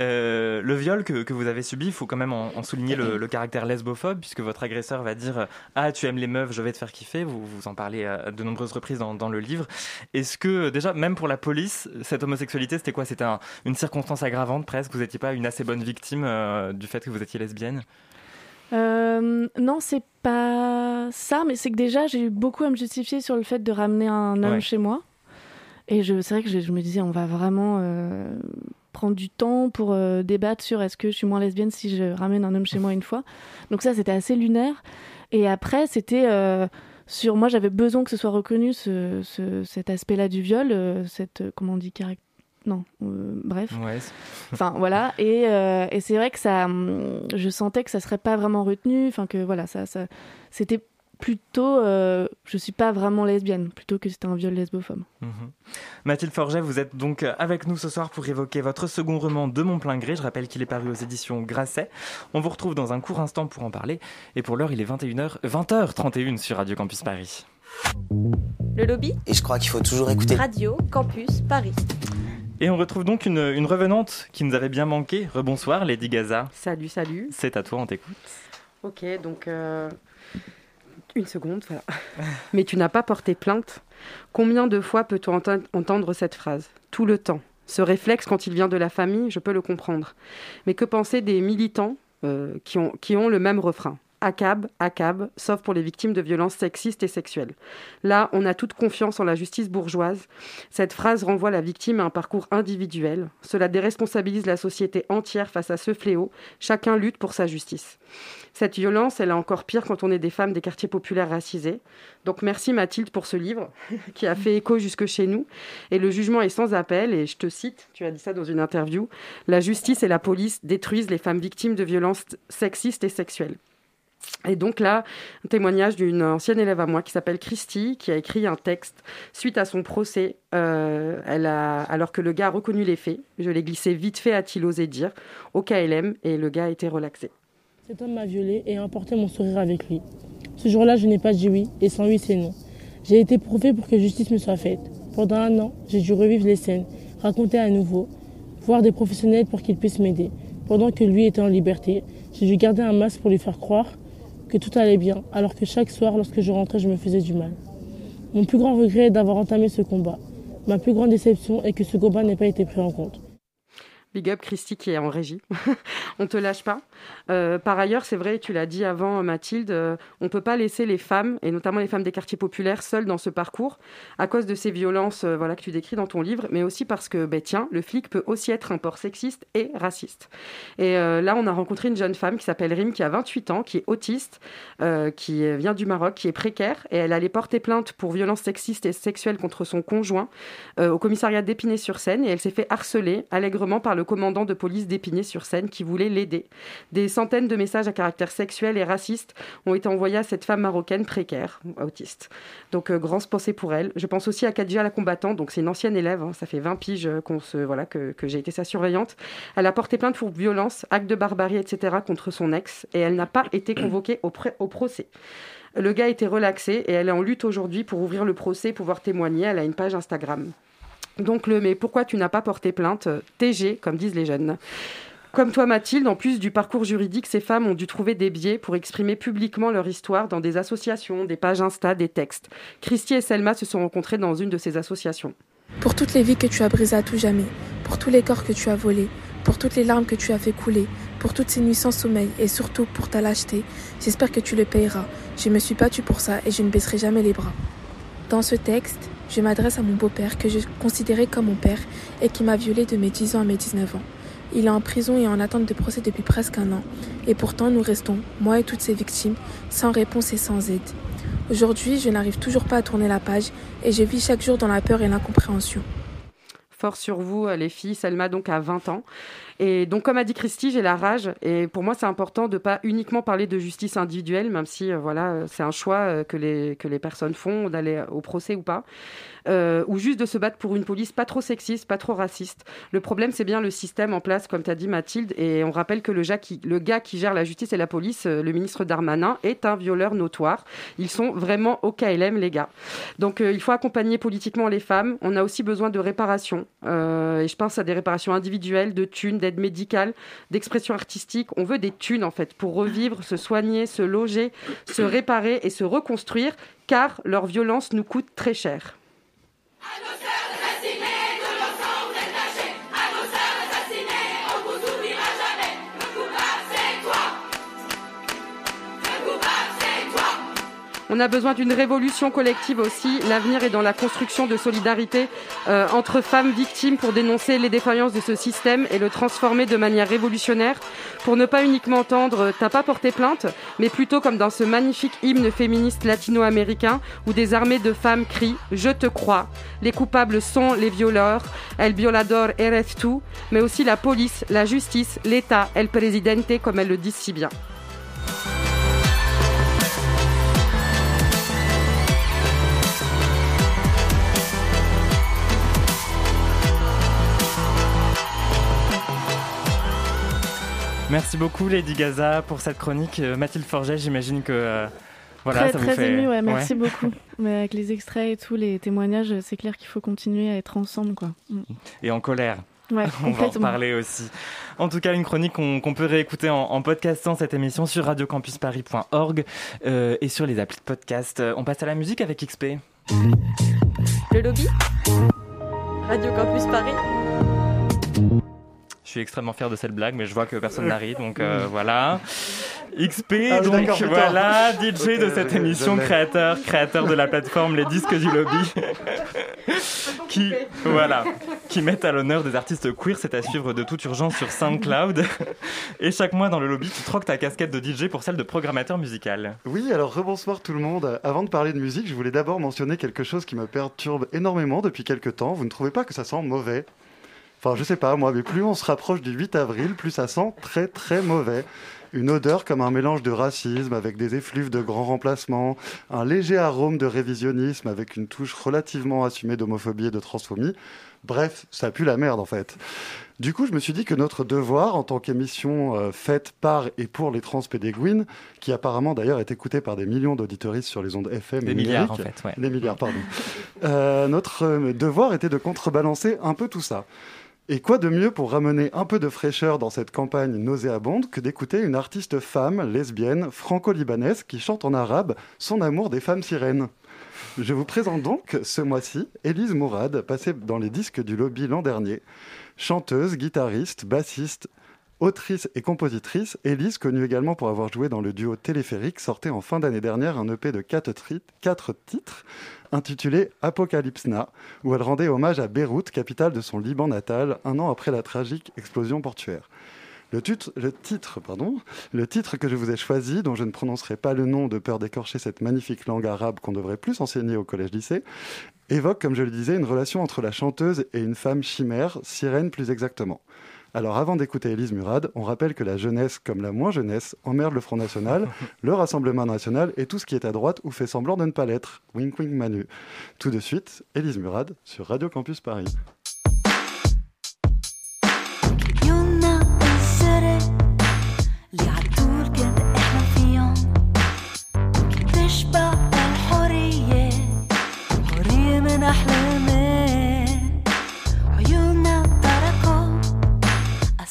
Euh, le viol que, que vous avez subi, il faut quand même en, en souligner le, le caractère lesbophobe, puisque votre agresseur va dire Ah, tu aimes les meufs, je vais te faire kiffer. Vous, vous en parlez à de nombreuses reprises dans, dans le livre. Est-ce que, déjà, même pour la police, cette homosexualité, c'était quoi? C'était un- une circonstance aggravante presque? Vous n'étiez pas une assez bonne victime euh, du fait que vous étiez lesbienne? Euh, non, c'est pas ça, mais c'est que déjà, j'ai eu beaucoup à me justifier sur le fait de ramener un homme Ouais. chez moi. Et c'est vrai que je, je me disais, on va vraiment euh, prendre du temps pour euh, débattre sur est-ce que je suis moins lesbienne si je ramène un homme chez moi une fois. Donc ça, c'était assez lunaire. Et après, c'était euh, sur moi, j'avais besoin que ce soit reconnu ce, ce- cet aspect-là du viol, euh, cette comment on dit caractère. Non, bref. Ouais. Enfin voilà, et, et c'est vrai que ça, hum, je sentais que ça serait pas vraiment retenu, enfin que voilà, ça, ça c'était plutôt, euh, je suis pas vraiment lesbienne, plutôt que c'était un viol lesbophobe. Mhm. Mathilde Forget, vous êtes donc avec nous ce soir pour évoquer votre second roman De mon plein gré. Je rappelle qu'il est paru aux éditions Grasset. On vous retrouve dans un court instant pour en parler. Et pour l'heure, il est 21h, 20h31 sur Radio Campus Paris. Le lobby Et je crois qu'il faut toujours écouter. Radio Campus Paris. Et on retrouve donc une, une revenante qui nous avait bien manqué. Rebonsoir, Lady Gaza. Salut, salut. C'est à toi, on t'écoute. Ok, donc euh, une seconde. Mais tu n'as pas porté plainte. Combien de fois peut-on enten- entendre cette phrase? Tout le temps. Ce réflexe, quand il vient de la famille, je peux le comprendre. Mais que penser des militants euh, qui ont le même refrain? ACAB, ACAB, sauf pour les victimes de violences sexistes et sexuelles. Là, on a toute confiance en la justice bourgeoise. Cette phrase renvoie la victime à un parcours individuel. Cela déresponsabilise la société entière face à ce fléau. Chacun lutte pour sa justice. Cette violence, elle est encore pire quand on est des femmes des quartiers populaires racisés. Donc merci Mathilde pour ce livre qui a fait écho jusque chez nous. Et le jugement est sans appel, et je te cite, tu as dit ça dans une interview, la justice et la police détruisent les femmes victimes de violences sexistes et sexuelles. Et donc là, un témoignage d'une ancienne élève à moi qui s'appelle Christy, qui a écrit un texte suite à son procès, euh, elle a, alors que le gars a reconnu les faits. Je l'ai glissé vite fait, a-t-il osé dire, au KLM, et le gars a été relaxé. Cet homme m'a violée et a emporté mon sourire avec lui. Ce jour-là, je n'ai pas dit oui, et sans oui, c'est non. J'ai été prouvé pour que justice me soit faite. Pendant un an, j'ai dû revivre les scènes, raconter à nouveau, voir des professionnels pour qu'ils puissent m'aider. Pendant que lui était en liberté, j'ai dû garder un masque pour lui faire croire que tout allait bien, alors que chaque soir, lorsque je rentrais, je me faisais du mal. Mon plus grand regret est d'avoir entamé ce combat. Ma plus grande déception est que ce combat n'ait pas été pris en compte. Big up Christy qui est en régie. on te lâche pas. Euh, par ailleurs, c'est vrai, tu l'as dit avant Mathilde, euh, on peut pas laisser les femmes, et notamment les femmes des quartiers populaires, seules dans ce parcours, à cause de ces violences euh, voilà, que tu décris dans ton livre, mais aussi parce que, ben, tiens, le flic peut aussi être un port sexiste et raciste. Et là, on a rencontré une jeune femme qui s'appelle Rim, qui a 28 ans, qui est autiste, qui vient du Maroc, qui est précaire, et elle allait porter plainte pour violences sexistes et sexuelles contre son conjoint au commissariat d'Épinay-sur-Seine, et elle s'est fait harceler allègrement par le commandant de police d'Épinay-sur-Seine qui voulait l'aider. Des centaines de messages à caractère sexuel et raciste ont été envoyés à cette femme marocaine précaire, autiste. Donc, euh, grand pensée pour elle. Je pense aussi à Kadja la combattante, donc c'est une ancienne élève, hein, ça fait 20 piges euh, qu'on se, voilà, que, j'ai été sa surveillante. Elle a porté plainte pour violence, acte de barbarie, etc. contre son ex, et elle n'a pas été convoquée au, au procès. Le gars été relaxé et elle est en lutte aujourd'hui pour ouvrir le procès, pouvoir témoigner. Elle a une page Instagram. Donc le mais pourquoi tu n'as pas porté plainte TG, comme disent les jeunes. Comme toi Mathilde, en plus du parcours juridique, ces femmes ont dû trouver des biais pour exprimer publiquement leur histoire dans des associations, des pages Insta, des textes. Christy et Selma se sont rencontrées dans une de ces associations. Pour toutes les vies que tu as brisées à tout jamais, pour tous les corps que tu as volés, pour toutes les larmes que tu as fait couler, pour toutes ces nuits sans sommeil et surtout pour ta lâcheté, j'espère que tu le payeras. Je me suis battue pour ça et je ne baisserai jamais les bras. Dans ce texte, je m'adresse à mon beau-père que je considérais comme mon père et qui m'a violée de mes 10 ans à mes 19 ans. Il est en prison et en attente de procès depuis presque un an. Et pourtant, nous restons, moi et toutes ces victimes, sans réponse et sans aide. Aujourd'hui, je n'arrive toujours pas à tourner la page et je vis chaque jour dans la peur et l'incompréhension. Fort sur vous, les filles. Selma, donc, a 20 ans. Et donc, comme a dit Christy, j'ai la rage. Et pour moi, c'est important de pas uniquement parler de justice individuelle, même si, euh, voilà, c'est un choix euh, que les, que les personnes font d'aller au procès ou pas. Euh, ou juste de se battre pour une police pas trop sexiste, pas trop raciste. Le problème, c'est bien le système en place, comme tu as dit Mathilde, et on rappelle que le, gars qui gère la justice et la police, le ministre Darmanin, est un violeur notoire. Ils sont vraiment au KLM, les gars. Donc euh, il faut accompagner politiquement les femmes. On a aussi besoin de réparation, euh, et je pense à des réparations individuelles, de thunes, d'aide médicale, d'expression artistique. On veut des thunes, en fait, pour revivre, se soigner, se loger, se réparer et se reconstruire, car leur violence nous coûte très cher. On a besoin d'une révolution collective aussi. L'avenir est dans la construction de solidarité euh, entre femmes victimes pour dénoncer les défaillances de ce système et le transformer de manière révolutionnaire pour ne pas uniquement entendre « t'as pas porté plainte », mais plutôt comme dans ce magnifique hymne féministe latino-américain où des armées de femmes crient « Je te crois ». Les coupables sont les violeurs, el violador eres tú, mais aussi la police, la justice, l'État, el presidente, comme elles le disent si bien. Merci beaucoup Lady Gaza pour cette chronique. Euh, Mathilde Forget, j'imagine que euh, voilà, très, ça très vous fait... ému, ouais, merci beaucoup. Mais avec les extraits et tous les témoignages, c'est clair qu'il faut continuer à être ensemble, quoi. Mm. Et en colère. Ouais, On va en reparler aussi. En tout cas, une chronique qu'on peut réécouter en, en, podcastant cette émission sur radiocampusparis.org euh, et sur les applis de podcast. On passe à la musique avec XP. Le lobby? Radio Campus Paris je suis extrêmement fier de cette blague, mais je vois que personne n'arrive, donc euh, voilà. XP, Ah, donc voilà, DJ de cette émission, créateur, créateur de la plateforme Les Disques du Lobby, qui, voilà, qui mettent à l'honneur des artistes queer. C'est à suivre de toute urgence sur SoundCloud. Et chaque mois dans le lobby, tu troques ta casquette de DJ pour celle de programmateur musical. Oui, alors rebonsoir tout le monde. Avant de parler de musique, je voulais d'abord mentionner quelque chose qui me perturbe énormément depuis quelques temps. Vous ne trouvez pas que ça sent mauvais? Enfin, je sais pas, moi, mais plus on se rapproche du 8 avril, plus ça sent très très mauvais. Une odeur comme un mélange de racisme avec des effluves de grands remplacements, un léger arôme de révisionnisme avec une touche relativement assumée d'homophobie et de transphobie. Bref, ça pue la merde en fait. Du coup, je me suis dit que notre devoir, en tant qu'émission euh, faite par et pour les transpédéguines, qui apparemment d'ailleurs est écoutée par des millions d'auditeuristes sur les ondes FM Des milliards, en fait, ouais. des milliards, pardon. Euh, notre euh, devoir était de contrebalancer un peu tout ça. Et quoi de mieux pour ramener un peu de fraîcheur dans cette campagne nauséabonde que d'écouter une artiste femme, lesbienne, franco-libanaise qui chante en arabe son amour des femmes sirènes Je vous présente donc ce mois-ci Élise Mourad, passée dans les disques du lobby l'an dernier. Chanteuse, guitariste, bassiste, autrice et compositrice, Élise, connue également pour avoir joué dans le duo Téléphérique, sortait en fin d'année dernière un EP de 4 titres intitulé Apocalypse Na, où elle rendait hommage à Beyrouth, capitale de son Liban natal, un an après la tragique explosion portuaire. Le, titre, le, titre, pardon, le titre que je vous ai choisi, dont je ne prononcerai pas le nom de peur d'écorcher cette magnifique langue arabe qu'on devrait plus enseigner au collège-lycée, évoque, comme je le disais, une relation entre la chanteuse et une femme chimère, sirène plus exactement. Alors avant d'écouter Élise Murad, on rappelle que la jeunesse comme la moins jeunesse emmerde le Front National, le Rassemblement National et tout ce qui est à droite ou fait semblant de ne pas l'être. Wink wink Manu. Tout de suite, Élise Murad sur Radio Campus Paris.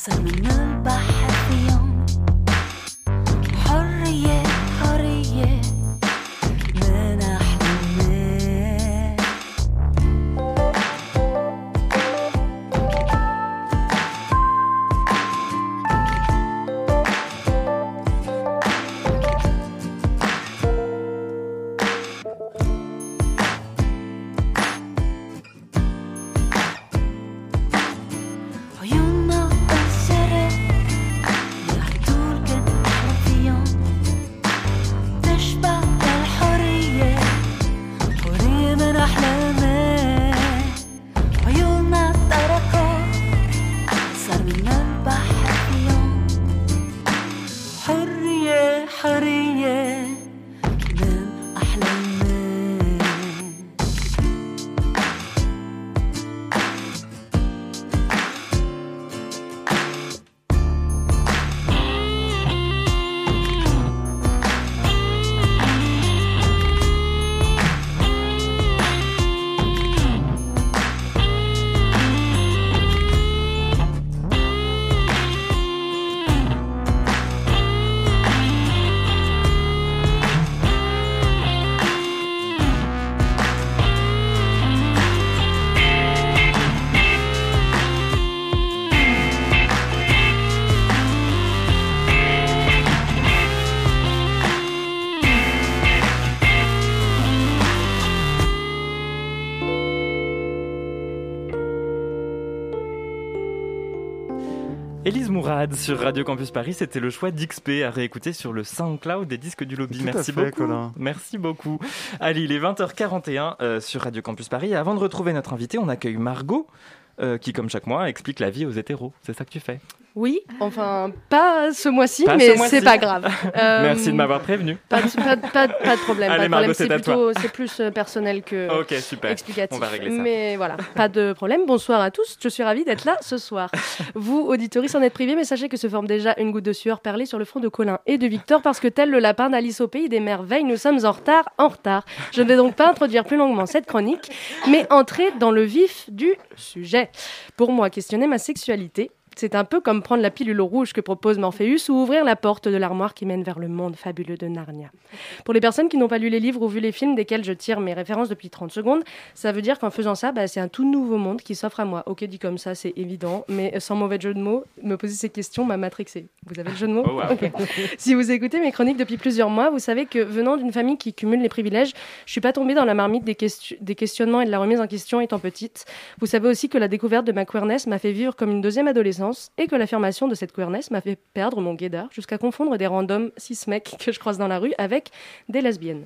怎么呢 Sur Radio Campus Paris. C'était le choix d'XP à réécouter sur le SoundCloud des disques du lobby. Tout Merci fait, beaucoup. Colin. Merci beaucoup. Allez, il est 20h41 euh, sur Radio Campus Paris. Et avant de retrouver notre invité, on accueille Margot. euh, qui, comme chaque mois, explique la vie aux hétéros. C'est ça que tu fais? Oui, enfin, pas ce mois-ci, Pas ce mais mois-ci. c'est pas grave. Euh, Merci de m'avoir prévenu. Pas de, pas pas de- pas de problème. Allez, pas de Margot, problème. c'est plutôt, c'est plus euh, personnel que super. explicatif. On va régler ça. Mais voilà, pas de problème. Bonsoir à tous. Je suis ravie d'être là ce soir. Vous, auditories, en êtes privés, mais sachez que se forme déjà une goutte de sueur perlée sur le front de Colin et de Victor parce que tel le lapin d'Alice au pays des merveilles, nous sommes en retard, en retard. Je ne vais donc pas introduire plus longuement cette chronique, mais entrer dans le vif du sujet. Pour moi, questionner ma sexualité. C'est un peu comme prendre la pilule rouge que propose Morpheus ou ouvrir la porte de l'armoire qui mène vers le monde fabuleux de Narnia. Pour les personnes qui n'ont pas lu les livres ou vu les films desquels je tire mes références depuis 30 secondes, ça veut dire qu'en faisant ça, bah, c'est un tout nouveau monde qui s'offre à moi. Ok, dit comme ça, c'est évident, mais sans mauvais jeu de mots, me poser ces questions m'a matrixé. Vous avez le jeu de mots Oh, wow. Si vous écoutez mes chroniques depuis plusieurs mois, vous savez que venant d'une famille qui cumule les privilèges, je suis pas tombée dans la marmite des, question- des questionnements et de la remise en question étant petite. Vous savez aussi que la découverte de ma queerness m'a fait vivre comme une deuxième et que l'affirmation de cette queerness m'a fait perdre mon guédard jusqu'à confondre des randoms cis mecs que je croise dans la rue avec des lesbiennes.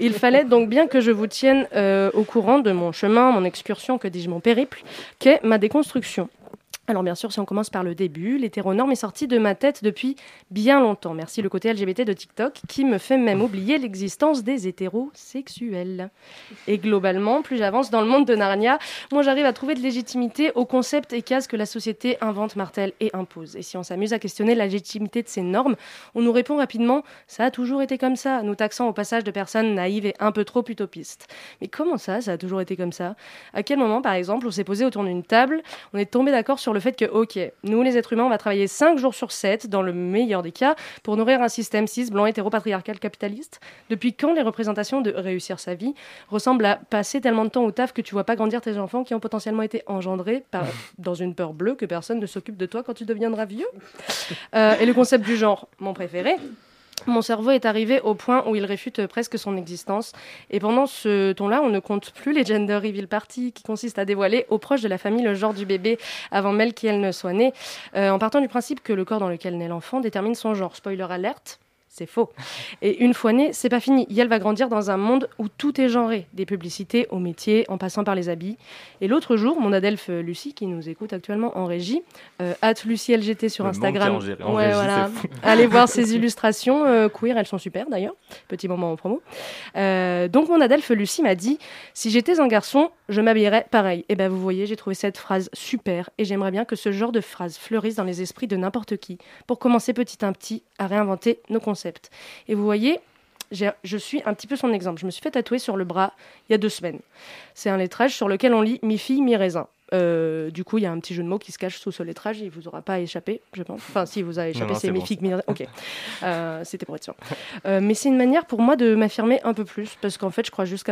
Il fallait donc bien que je vous tienne euh, au courant de mon chemin, mon excursion, que dis-je, mon périple, qu'est ma déconstruction. Alors bien sûr, si on commence par le début, l'hétéronorme est sorti de ma tête depuis bien longtemps. Merci le côté LGBT de TikTok qui me fait même oublier l'existence des hétérosexuels. Et globalement, plus j'avance dans le monde de Narnia, moi j'arrive à trouver de légitimité aux concepts et cases que la société invente, martèle et impose. Et si on s'amuse à questionner la légitimité de ces normes, on nous répond rapidement ça a toujours été comme ça, nous taxant au passage de personnes naïves et un peu trop utopistes. Mais comment ça, ça a toujours été comme ça? À quel moment, par exemple, on s'est posé autour d'une table, on est tombé d'accord sur le fait que, ok, nous les êtres humains, on va travailler 5 jours sur 7, dans le meilleur des cas, pour nourrir un système cis, blanc, hétéropatriarcal, capitaliste. Depuis quand les représentations de réussir sa vie ressemblent à passer tellement de temps au taf que tu vois pas grandir tes enfants qui ont potentiellement été engendrés par, dans une peur bleue que personne ne s'occupe de toi quand tu deviendras vieux? Euh, Et le concept du genre, mon préféré, mon cerveau est arrivé au point où il réfute presque son existence. Et pendant ce temps-là, on ne compte plus les gender reveal parties qui consistent à dévoiler aux proches de la famille le genre du bébé avant même qu'elle ne soit née, euh, en partant du principe que le corps dans lequel naît l'enfant détermine son genre. Spoiler alerte. C'est faux. Et une fois née, c'est pas fini. Yel va grandir dans un monde où tout est genré, des publicités au métier, en passant par les habits. Et l'autre jour, mon adelphe euh, Lucie, qui nous écoute actuellement en régie, euh, hâte Lucie LGT sur Le Instagram. Ouais, régie, voilà. Allez voir ses illustrations euh, queer, elles sont super d'ailleurs. Petit moment en promo. Euh, donc mon adelphe Lucie m'a dit si j'étais un garçon, je m'habillerais pareil. Et ben vous voyez, j'ai trouvé cette phrase super et j'aimerais bien que ce genre de phrase fleurisse dans les esprits de n'importe qui pour commencer petit à petit à réinventer nos concepts. Et vous voyez, je suis un petit peu son exemple. Je me suis fait tatouer sur le bras il y a deux semaines. C'est un lettrage sur lequel on lit mi-fille, mi-raisin. Euh, du coup, il y a un petit jeu de mots qui se cache sous ce lettrage. Il vous aura pas échappé, je pense. Enfin, si vous a échappé, c'est c'est bon. Ok. Euh, C'était pour être sûr. Euh, mais c'est une manière pour moi de m'affirmer un peu plus. Parce qu'en fait, je crois juste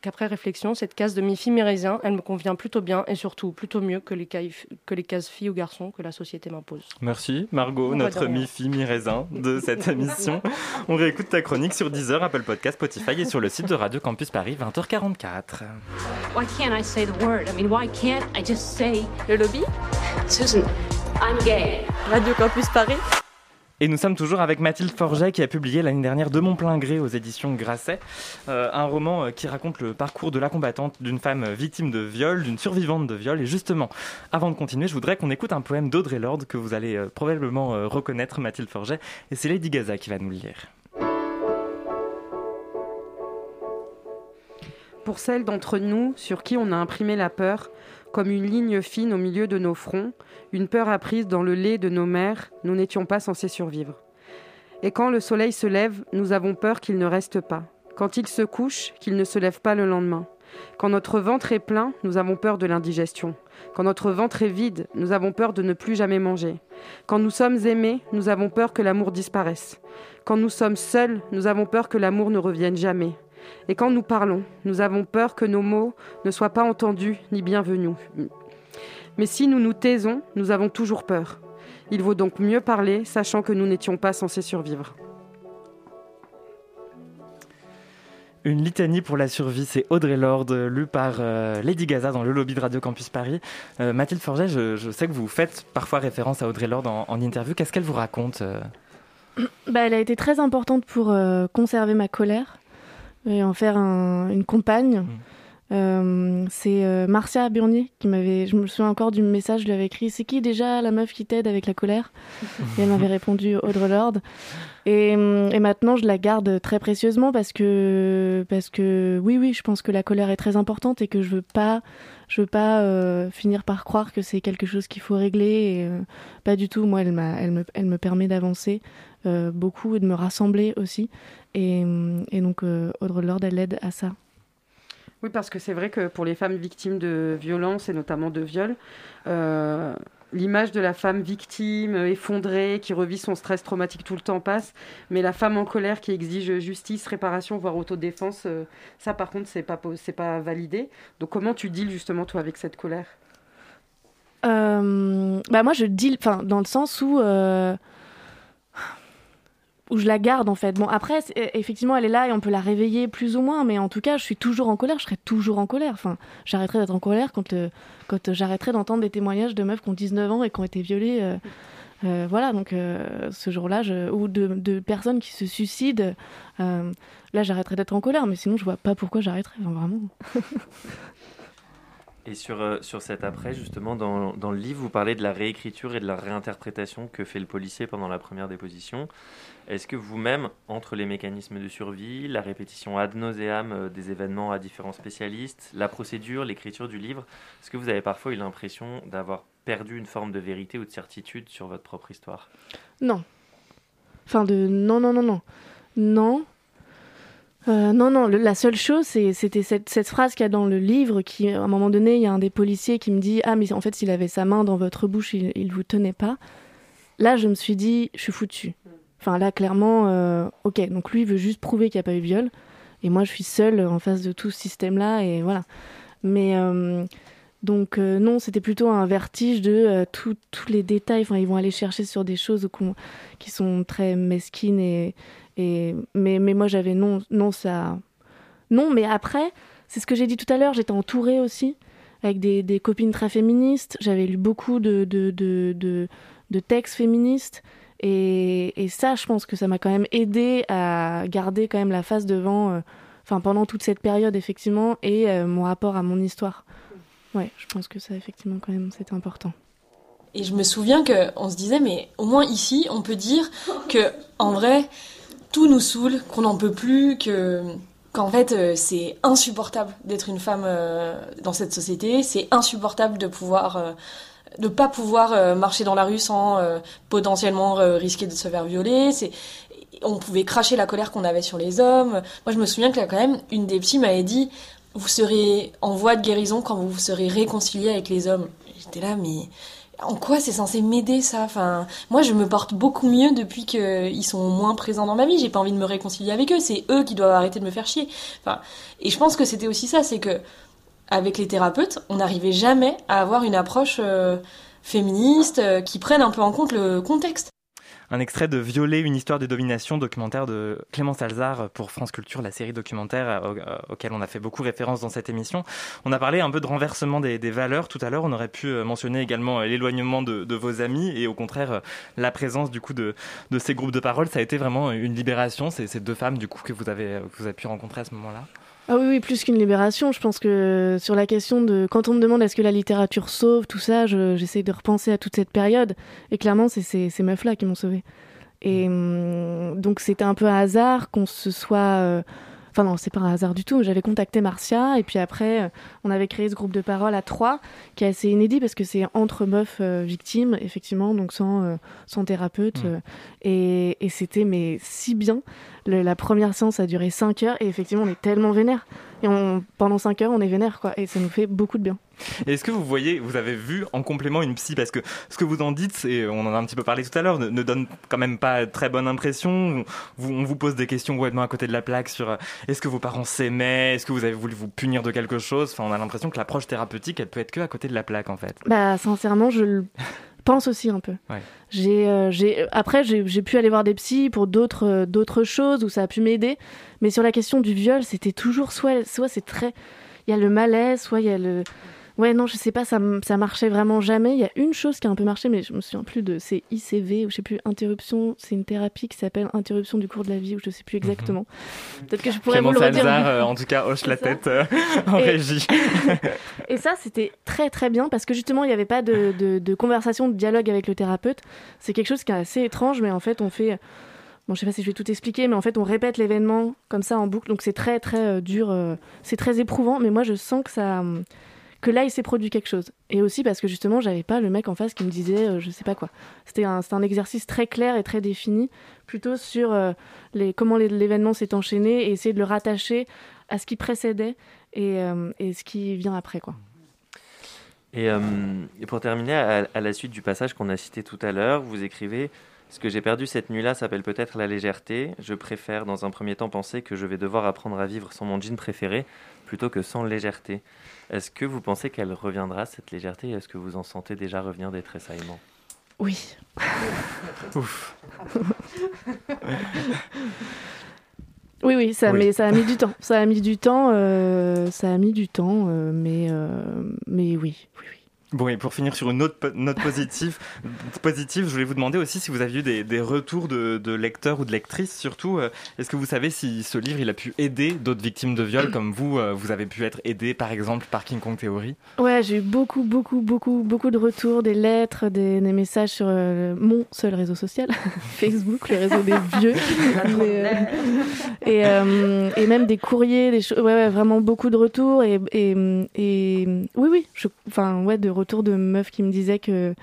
qu'après réflexion, cette case de mi-fille, mi-raisin, elle me convient plutôt bien et surtout plutôt mieux que les, cases, que les cases filles ou garçons que la société m'impose. Merci Margot, notre de rien. mi-fille mi-raisin de cette émission. On réécoute ta chronique sur Deezer, Apple Podcast, Spotify et sur le site de Radio Campus Paris, 20h44. Why can't I say the word? I mean, why can't I just say Le lobby? Susan, I'm gay. Radio Campus Paris Et nous sommes toujours avec Mathilde Forget qui a publié l'année dernière De mon plein gré aux éditions Grasset, euh, un roman euh, qui raconte le parcours de la combattante d'une femme euh, victime de viol, d'une survivante de viol. Et justement, avant de continuer, je voudrais qu'on écoute un poème d'Audrey Lorde que vous allez probablement reconnaître, Mathilde Forget. Et c'est Lady Gaza qui va nous le lire. Pour celles d'entre nous sur qui on a imprimé la peur, comme une ligne fine au milieu de nos fronts, une peur apprise dans le lait de nos mères, nous n'étions pas censés survivre. Et quand le soleil se lève, nous avons peur qu'il ne reste pas. Quand il se couche, qu'il ne se lève pas le lendemain. Quand notre ventre est plein, nous avons peur de l'indigestion. Quand notre ventre est vide, nous avons peur de ne plus jamais manger. Quand nous sommes aimés, nous avons peur que l'amour disparaisse. Quand nous sommes seuls, nous avons peur que l'amour ne revienne jamais. Et quand nous parlons, nous avons peur que nos mots ne soient pas entendus ni bienvenus. Mais si nous nous taisons, nous avons toujours peur. Il vaut donc mieux parler, sachant que nous n'étions pas censés survivre. Une litanie pour la survie, c'est Audrey Lorde, lu par euh, Lady Gaza dans le lobby de Radio Campus Paris. Euh, Mathilde Forget, je, je sais que vous faites parfois référence à Audrey Lorde en, en interview. Qu'est-ce qu'elle vous raconte euh Bah, elle a été très importante pour euh, conserver ma colère et en faire un- une compagne. Euh, c'est euh, Marcia Burnier qui m'avait. Je me souviens encore du message, je lui avais écrit C'est qui déjà la meuf qui t'aide avec la colère? Et elle m'avait répondu Audre Lorde. Et, hum, et maintenant, je la garde très précieusement parce que, parce que oui, oui, je pense que la colère est très importante et que je veux pas, je veux pas euh, finir par croire que c'est quelque chose qu'il faut régler. Et, pas du tout. Moi, elle, m'a, elle, me, elle me permet d'avancer beaucoup et de me rassembler aussi. Et, et donc, euh, Audre Lorde, elle aide à ça. Oui, parce que c'est vrai que pour les femmes victimes de violences et notamment de viols, euh, l'image de la femme victime, effondrée, qui revit son stress traumatique tout le temps passe, mais la femme en colère qui exige justice, réparation, voire autodéfense, euh, ça par contre, c'est pas, c'est pas validé. Donc comment tu deals justement toi avec cette colère? Euh, bah moi je deal, enfin dans le sens où où je la garde en fait. Bon après euh, effectivement elle est là et on peut la réveiller plus ou moins, mais en tout cas je suis toujours en colère, je serai toujours en colère. Enfin j'arrêterai d'être en colère quand euh, quand euh, j'arrêterai d'entendre des témoignages de meufs qui ont 19 ans et qui ont été violées. voilà donc ce jour-là ou de, personnes qui se suicident. là j'arrêterai d'être en colère, mais sinon je vois pas pourquoi j'arrêterais. Enfin, vraiment. Et sur, euh, sur cet après, justement, dans, dans le livre, vous parlez de la réécriture et de la réinterprétation que fait le policier pendant la première déposition. Est-ce que vous-même, entre les mécanismes de survie, la répétition ad nauseam euh, des événements à différents spécialistes, la procédure, l'écriture du livre, est-ce que vous avez parfois eu l'impression d'avoir perdu une forme de vérité ou de certitude sur votre propre histoire? Non. Enfin, de. Non, non, non, non. Non. Euh, non, non, la seule chose, c'était cette, phrase qu'il y a dans le livre qui, à un moment donné, il y a un des policiers qui me dit Ah, mais en fait, s'il avait sa main dans votre bouche, il, il vous tenait pas. Là, je me suis dit Je suis foutu. Enfin, là, clairement, euh, ok, donc lui, veut juste prouver qu'il n'y a pas eu viol. Et moi, je suis seule en face de tout ce système-là, et voilà. Mais. euh, donc non, c'était plutôt un vertige de tous les détails. Enfin, ils vont aller chercher sur des choses qui sont très mesquines et, mais, moi j'avais non non ça non. Mais après, c'est ce que j'ai dit tout à l'heure. J'étais entourée aussi avec des, copines très féministes. J'avais lu beaucoup de textes féministes. Et, ça, je pense que ça m'a quand même aidé à garder quand même la face devant, euh, pendant toute cette période effectivement, et euh, mon rapport à mon histoire. Ouais, je pense que ça, effectivement, quand même, c'est important. Et je me souviens que on se disait, mais au moins ici, on peut dire que en vrai, tout nous saoule, qu'on n'en peut plus, que qu'en fait, euh, c'est insupportable d'être une femme euh, dans cette société. C'est insupportable de pouvoir euh, de pas pouvoir marcher dans la rue sans potentiellement risquer de se faire violer. C'est on pouvait cracher la colère qu'on avait sur les hommes. Moi, je me souviens que là, quand même, une des psys m'avait dit vous serez en voie de guérison quand vous vous serez réconcilié avec les hommes. J'étais là, mais en quoi c'est censé m'aider ça? Enfin, moi je me porte beaucoup mieux depuis qu'ils sont moins présents dans ma vie. J'ai pas envie de me réconcilier avec eux. C'est eux qui doivent arrêter de me faire chier. Enfin, et je pense que c'était aussi ça, c'est que avec les thérapeutes, on n'arrivait jamais à avoir une approche euh, féministe euh, qui prenne un peu en compte le contexte. Un extrait de Violer, une histoire de domination, documentaire de Clémence Alzard pour France Culture, la série documentaire euh, euh, auquel on a fait beaucoup référence dans cette émission. On a parlé un peu de renversement des, valeurs tout à l'heure. On aurait pu euh, mentionner également l'éloignement de, vos amis et au contraire la présence du coup de, ces groupes de parole. Ça a été vraiment une libération. C'est ces deux femmes du coup que vous avez, que vous avez pu rencontrer à ce moment-là. Ah oui, oui, plus qu'une libération. Je pense que sur la question de quand on me demande est-ce que la littérature sauve, tout ça, je- j'essaie de repenser à toute cette période. Et clairement, c'est ces, ces meufs-là qui m'ont sauvée. Et hum, donc, c'était un peu un hasard qu'on se soit. Enfin, non, c'est pas un hasard du tout. J'avais contacté Marcia, et puis après, euh, on avait créé ce groupe de parole à trois, qui est assez inédit parce que c'est entre meufs euh, victimes, effectivement, donc sans, euh, sans thérapeute. Mmh. euh, et et c'était, mais si bien. Le- la première séance a duré 5 heures, et effectivement, on est tellement vénère. Et on, pendant 5 heures, on est vénère, quoi. Et ça nous fait beaucoup de bien. Et Est-ce que vous voyez, vous avez vu en complément une psy? Parce que ce que vous en dites, et on en a un petit peu parlé tout à l'heure, ne, ne donne quand même pas très bonne impression. Vous- on vous pose des questions complètement à côté de la plaque sur euh, est-ce que vos parents s'aimaient? Est-ce que vous avez voulu vous punir de quelque chose? Enfin, on a l'impression que l'approche thérapeutique, elle peut être que à côté de la plaque en fait. Bah, sincèrement, je le pense aussi un peu. Ouais. J'ai, euh, j'ai, après, j'ai, j'ai pu aller voir des psys pour d'autres, euh, d'autres choses où ça a pu m'aider. Mais sur la question du viol, c'était toujours soit, soit c'est très. Il y a le malaise, soit il y a le. Ouais, non, je sais pas, ça, ça marchait vraiment jamais. Il y a une chose qui a un peu marché, mais je me souviens plus de. C'est ICV, ou je sais plus, interruption. C'est une thérapie qui s'appelle interruption du cours de la vie, ou je sais plus exactement. Peut-être que je pourrais Clément vous le redire. Salzar, euh, en tout cas, hoche la tête euh, en Et- régie. Et ça, c'était très très bien parce que justement, il n'y avait pas de, de- de conversation, de dialogue avec le thérapeute. C'est quelque chose qui est assez étrange, mais en fait, on fait. Bon, je sais pas si je vais tout expliquer, mais en fait, on répète l'événement comme ça en boucle. Donc, c'est très très euh, dur, euh, c'est très éprouvant. Mais moi, je sens que ça. Que là, il s'est produit quelque chose. Et aussi parce que justement, j'avais pas le mec en face qui me disait, euh, je sais pas quoi. C'était un, un exercice très clair et très défini, plutôt sur euh, les, comment l'événement s'est enchaîné et essayer de le rattacher à ce qui précédait et, euh, et ce qui vient après, quoi. Et, et pour terminer, à, à la suite du passage qu'on a cité tout à l'heure, vous écrivez Ce que j'ai perdu cette nuit-là s'appelle peut-être la légèreté. Je préfère dans un premier temps penser que je vais devoir apprendre à vivre sans mon jean préféré plutôt que sans légèreté. Est-ce que vous pensez qu'elle reviendra, cette légèreté et Est-ce que vous en sentez déjà revenir des tressaillements? Oui. Ouf. Oui, oui, ça, Oui. Mais ça a mis du temps. Ça a mis du temps, euh, ça a mis du temps, euh, mais, euh, mais oui. Bon, et pour finir sur une autre po- note positive, positive, je voulais vous demander aussi si vous aviez eu des, des retours de, de lecteurs ou de lectrices, surtout. euh, Est-ce que vous savez si ce livre il a pu aider d'autres victimes de viol comme vous euh, Vous avez pu être aidé, par exemple, par King Kong Theory? Ouais, j'ai eu beaucoup, beaucoup, beaucoup, beaucoup de retours, des lettres, des, des messages sur euh, mon seul réseau social, Facebook, le réseau des vieux. Mais, euh, et, euh, et même des courriers, des choses. Ouais, ouais, vraiment beaucoup de retours. Et, et, et oui, oui, enfin, ouais, de retours de meufs qui me disaient que.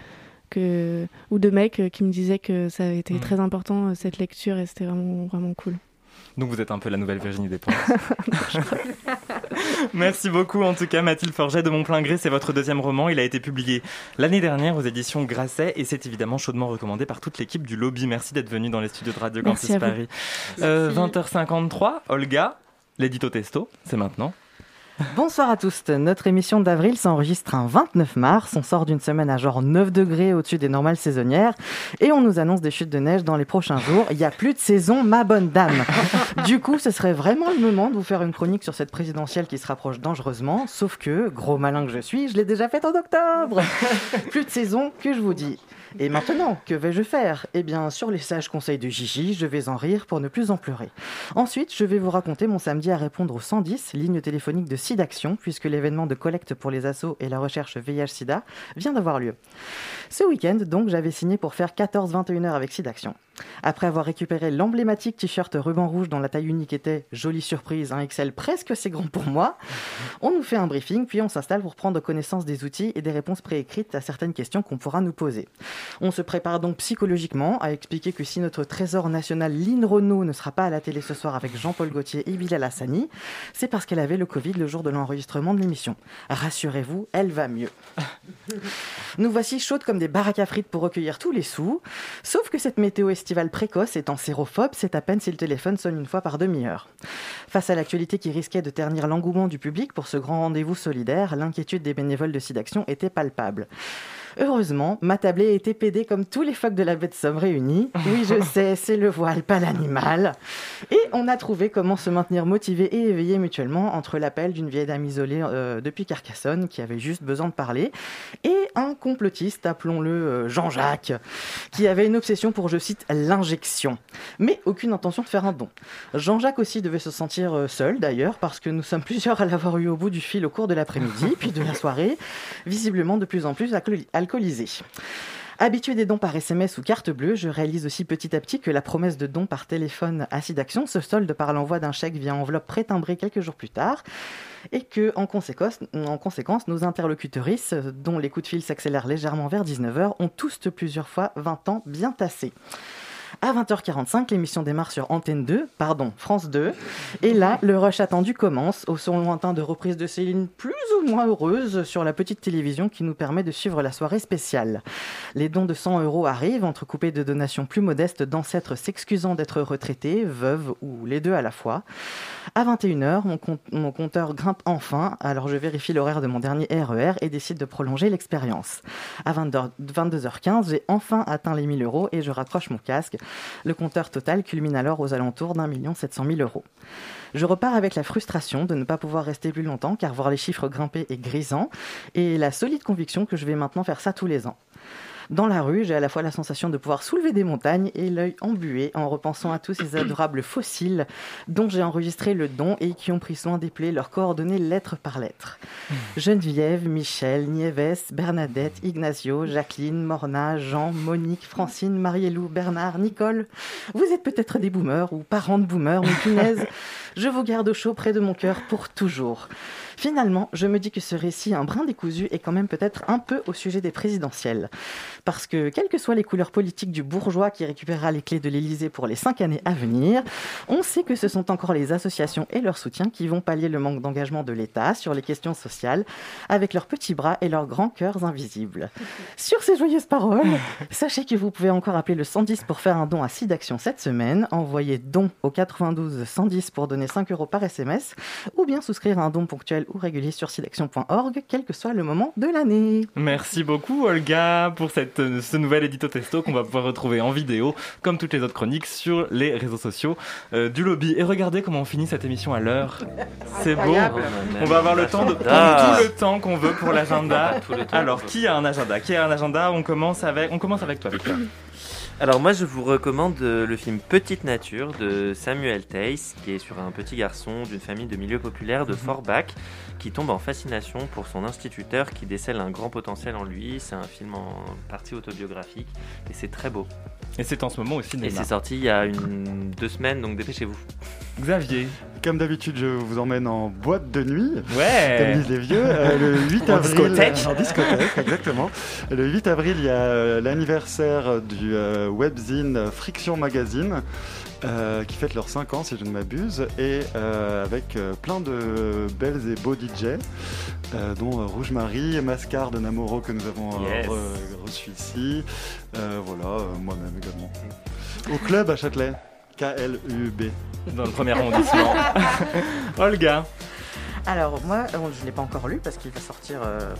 Que, ou de mecs euh, qui me disaient que ça avait été très important euh, cette lecture et c'était vraiment vraiment cool. Donc vous êtes un peu la nouvelle Virginie Despentes. Merci beaucoup en tout cas Mathilde Forget de Mon plein gré, c'est votre deuxième roman, il a été publié l'année dernière aux éditions Grasset et c'est évidemment chaudement recommandé par toute l'équipe du lobby. Merci d'être venu dans les studios de Radio Campus. Paris. Euh, 20h53, Olga, l'édito testo, c'est maintenant. Bonsoir à tous. Notre émission d'avril s'enregistre un 29 mars. On sort d'une semaine à genre 9 degrés au-dessus des normales saisonnières et on nous annonce des chutes de neige dans les prochains jours. Il n'y a plus de saison, ma bonne dame. Du coup, ce serait vraiment le moment de vous faire une chronique sur cette présidentielle qui se rapproche dangereusement. Sauf que, gros malin que je suis, je l'ai déjà faite en octobre. Plus de saison, que je vous dis. Et maintenant, que vais-je faire? Eh bien, sur les sages conseils de Gigi, je vais en rire pour ne plus en pleurer. Ensuite, je vais vous raconter mon samedi à répondre au 110, ligne téléphonique de SIDAction, puisque l'événement de collecte pour les assos et la recherche VIH-Sida vient d'avoir lieu. Ce week-end, donc, j'avais signé pour faire 14-21 heures avec SIDAction. Après avoir récupéré l'emblématique t-shirt ruban rouge dont la taille unique était, jolie surprise, un XL presque assez grand pour moi, on nous fait un briefing, puis on s'installe pour prendre connaissance des outils et des réponses préécrites à certaines questions qu'on pourra nous poser. On se prépare donc psychologiquement à expliquer que si notre trésor national Lynn Renault ne sera pas à la télé ce soir avec Jean-Paul Gaultier et Bilal Hassani, c'est parce qu'elle avait le Covid le jour de l'enregistrement de l'émission. Rassurez-vous, elle va mieux. Nous voici chaudes comme des baraques à frites pour recueillir tous les sous. Sauf que cette météo estivale précoce étant sérophobe, c'est à peine si le téléphone sonne une fois par demi-heure. Face à l'actualité qui risquait de ternir l'engouement du public pour ce grand rendez-vous solidaire, l'inquiétude des bénévoles de SIDAction était palpable. Heureusement, ma tablée était pédée comme tous les phoques de la baie de Somme réunis. Oui, je sais, c'est le voile, pas l'animal. Et on a trouvé comment se maintenir motivé et éveillé mutuellement entre l'appel d'une vieille dame isolée euh, depuis Carcassonne qui avait juste besoin de parler et un complotiste, appelons-le euh, Jean-Jacques, qui avait une obsession pour, je cite, l'injection, mais aucune intention de faire un don. Jean-Jacques aussi devait se sentir euh, seul d'ailleurs parce que nous sommes plusieurs à l'avoir eu au bout du fil au cours de l'après-midi puis de la soirée, visiblement de plus en plus alcooli- alcoolisé. Habitué des dons par SMS ou carte bleue, je réalise aussi petit à petit que la promesse de don par téléphone à Sidaction se solde par l'envoi d'un chèque via enveloppe pré-timbrée quelques jours plus tard, et que, en conséquence, en conséquence nos interlocutrices, dont les coups de fil s'accélèrent légèrement vers 19h, ont tous plusieurs fois 20 ans bien tassés. À 20h45, l'émission démarre sur Antenne 2, pardon, France 2. Et là, le rush attendu commence au son lointain de reprise de Céline plus ou moins heureuse sur la petite télévision qui nous permet de suivre la soirée spéciale. Les dons de 100 euros arrivent, entrecoupés de donations plus modestes d'ancêtres s'excusant d'être retraités, veuves ou les deux à la fois. À 21h, mon, compte- mon compteur grimpe enfin, alors je vérifie l'horaire de mon dernier RER et décide de prolonger l'expérience. À 22h 22h15, j'ai enfin atteint les 1000 euros et je raccroche mon casque. Le compteur total culmine alors aux alentours d'un million 700 000 euros. Je repars avec la frustration de ne pas pouvoir rester plus longtemps car voir les chiffres grimper est grisant et la solide conviction que je vais maintenant faire ça tous les ans. Dans la rue, j'ai à la fois la sensation de pouvoir soulever des montagnes et l'œil embué en repensant à tous ces adorables fossiles dont j'ai enregistré le don et qui ont pris soin d'épeler leurs coordonnées lettre par lettre. Geneviève, Michel, Nieves, Bernadette, Ignacio, Jacqueline, Morna, Jean, Monique, Francine, Marielou, Bernard, Nicole. Vous êtes peut-être des boomers ou parents de boomers, mais punaise, je vous garde au chaud près de mon cœur pour toujours. Finalement, je me dis que ce récit, un brin décousu, est quand même peut-être un peu au sujet des présidentielles. Parce que, quelles que soient les couleurs politiques du bourgeois qui récupérera les clés de l'Élysée pour les cinq années à venir, on sait que ce sont encore les associations et leurs soutiens qui vont pallier le manque d'engagement de l'État sur les questions sociales, avec leurs petits bras et leurs grands cœurs invisibles. Sur ces joyeuses paroles, sachez que vous pouvez encore appeler le 110 pour faire un don à SIDAction cette semaine, envoyer don au 92 110 pour donner 5 euros par SMS, ou bien souscrire à un don ponctuel ou régulier sur sidaction.org, quel que soit le moment de l'année. Merci beaucoup Olga pour cette, ce nouvel édito testo qu'on va pouvoir retrouver en vidéo, comme toutes les autres chroniques, sur les réseaux sociaux euh, du lobby. Et regardez comment on finit cette émission à l'heure. C'est beau. On va avoir le temps de prendre Ah. tout le temps qu'on veut pour l'agenda. Alors, qui a un agenda? Qui a un agenda? On commence avec, on commence avec toi, Victor. Alors moi je vous recommande euh, le film Petite Nature de Samuel Tace qui est sur un petit garçon d'une famille de milieu populaire de Forbach qui tombe en fascination pour son instituteur qui décèle un grand potentiel en lui. C'est un film en partie autobiographique et c'est très beau. Et c'est en ce moment au Et cinéma. c'est sorti il y a une, deux semaines donc dépêchez-vous. Xavier. Comme d'habitude, je vous emmène en boîte de nuit. Ouais. Comme disent les vieux. Euh, le 8 En avril. discothèque. En discothèque, exactement. Le 8 avril, il y a euh, l'anniversaire du euh, webzine Friction Magazine. Euh, qui fête leurs 5 ans si je ne m'abuse et euh, avec euh, plein de belles et beaux DJ euh, dont euh, Rouge Marie, Mascar de Namoro que nous avons euh, Yes. re- reçu ici euh, voilà euh, moi-même également au club à Châtelet K-L-U-B Dans le premier arrondissement. Olga. Alors moi, je ne l'ai pas encore lu parce qu'il va sortir euh,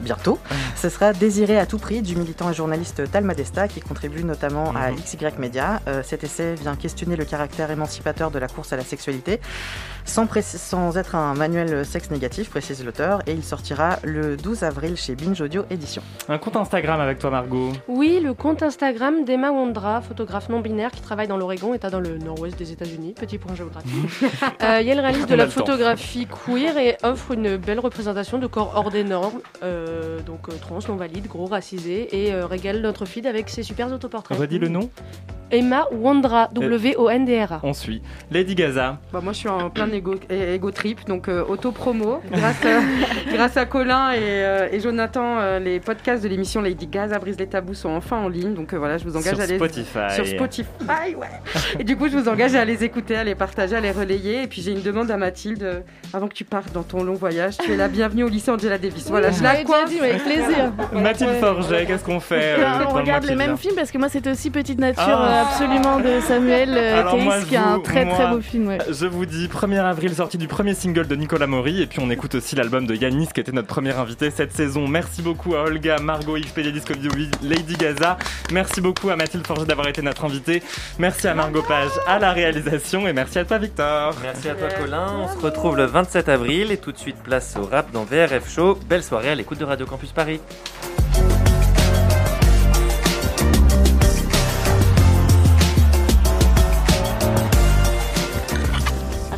bientôt. Ce sera Désiré à tout prix du militant et journaliste Talma Desta qui contribue notamment à Mhm. XY Media. Euh, cet essai vient questionner le caractère émancipateur de la course à la sexualité sans, être un manuel sexe négatif, précise l'auteur, et il sortira le 12 avril chez Binge Audio Édition. Un compte Instagram avec toi, Margot? Oui, le compte Instagram d'Emma Wondra, photographe non binaire qui travaille dans l'Oregon, état dans le nord-ouest des États-Unis. Petit point géographique. Euh, et elle réalise de la photographie queer et offre une belle représentation de corps hors des normes, euh, donc euh, trans, non valides, gros, racisés, et euh, régale notre feed avec ses super autoportraits. Redis le nom Emma Wondra, W-O-N-D-R-A. On suit. Lady Gaza. Bah, moi, je suis en plein égo, égo trip, donc euh, auto-promo. Grâce, à- grâce à Colin et, euh, et Jonathan, euh, les podcasts de l'émission Lady Gaza brise les tabous sont enfin en ligne. Donc euh, voilà, je vous engage Sur à les Spotify. sur Spotify, ouais. Et du coup, je vous engage à les écouter, à les partager, à les relayer. Et puis j'ai une demande à Mathilde, euh, avant que tu partes dans ton long voyage, tu es la bienvenue au lycée Angela Davis. Voilà, je la l'avais avec plaisir. Mathilde. Forget, qu'est-ce qu'on fait euh, on le regarde mois les mêmes films parce que moi c'était aussi Petite Nature Ah. euh, absolument de Samuel euh, je qui est un très très beau film. ouais. Je vous dis 1er avril, sortie du premier single de Nicolas Maury. Et puis on écoute aussi l'album de Yanis, qui était notre premier invité cette saison. Merci beaucoup à Olga, Margot, XPD Disco Video, Lady Gaza. Merci beaucoup à Mathilde Forget d'avoir été notre invitée. Merci à Margot Page à la réalisation. Et merci à toi, Victor. Merci à toi Colin, on se retrouve le 27 avril et tout de suite place au rap dans VRF Show. Belle soirée à l'écoute de Radio Campus Paris.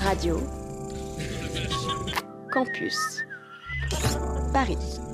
Radio Campus Paris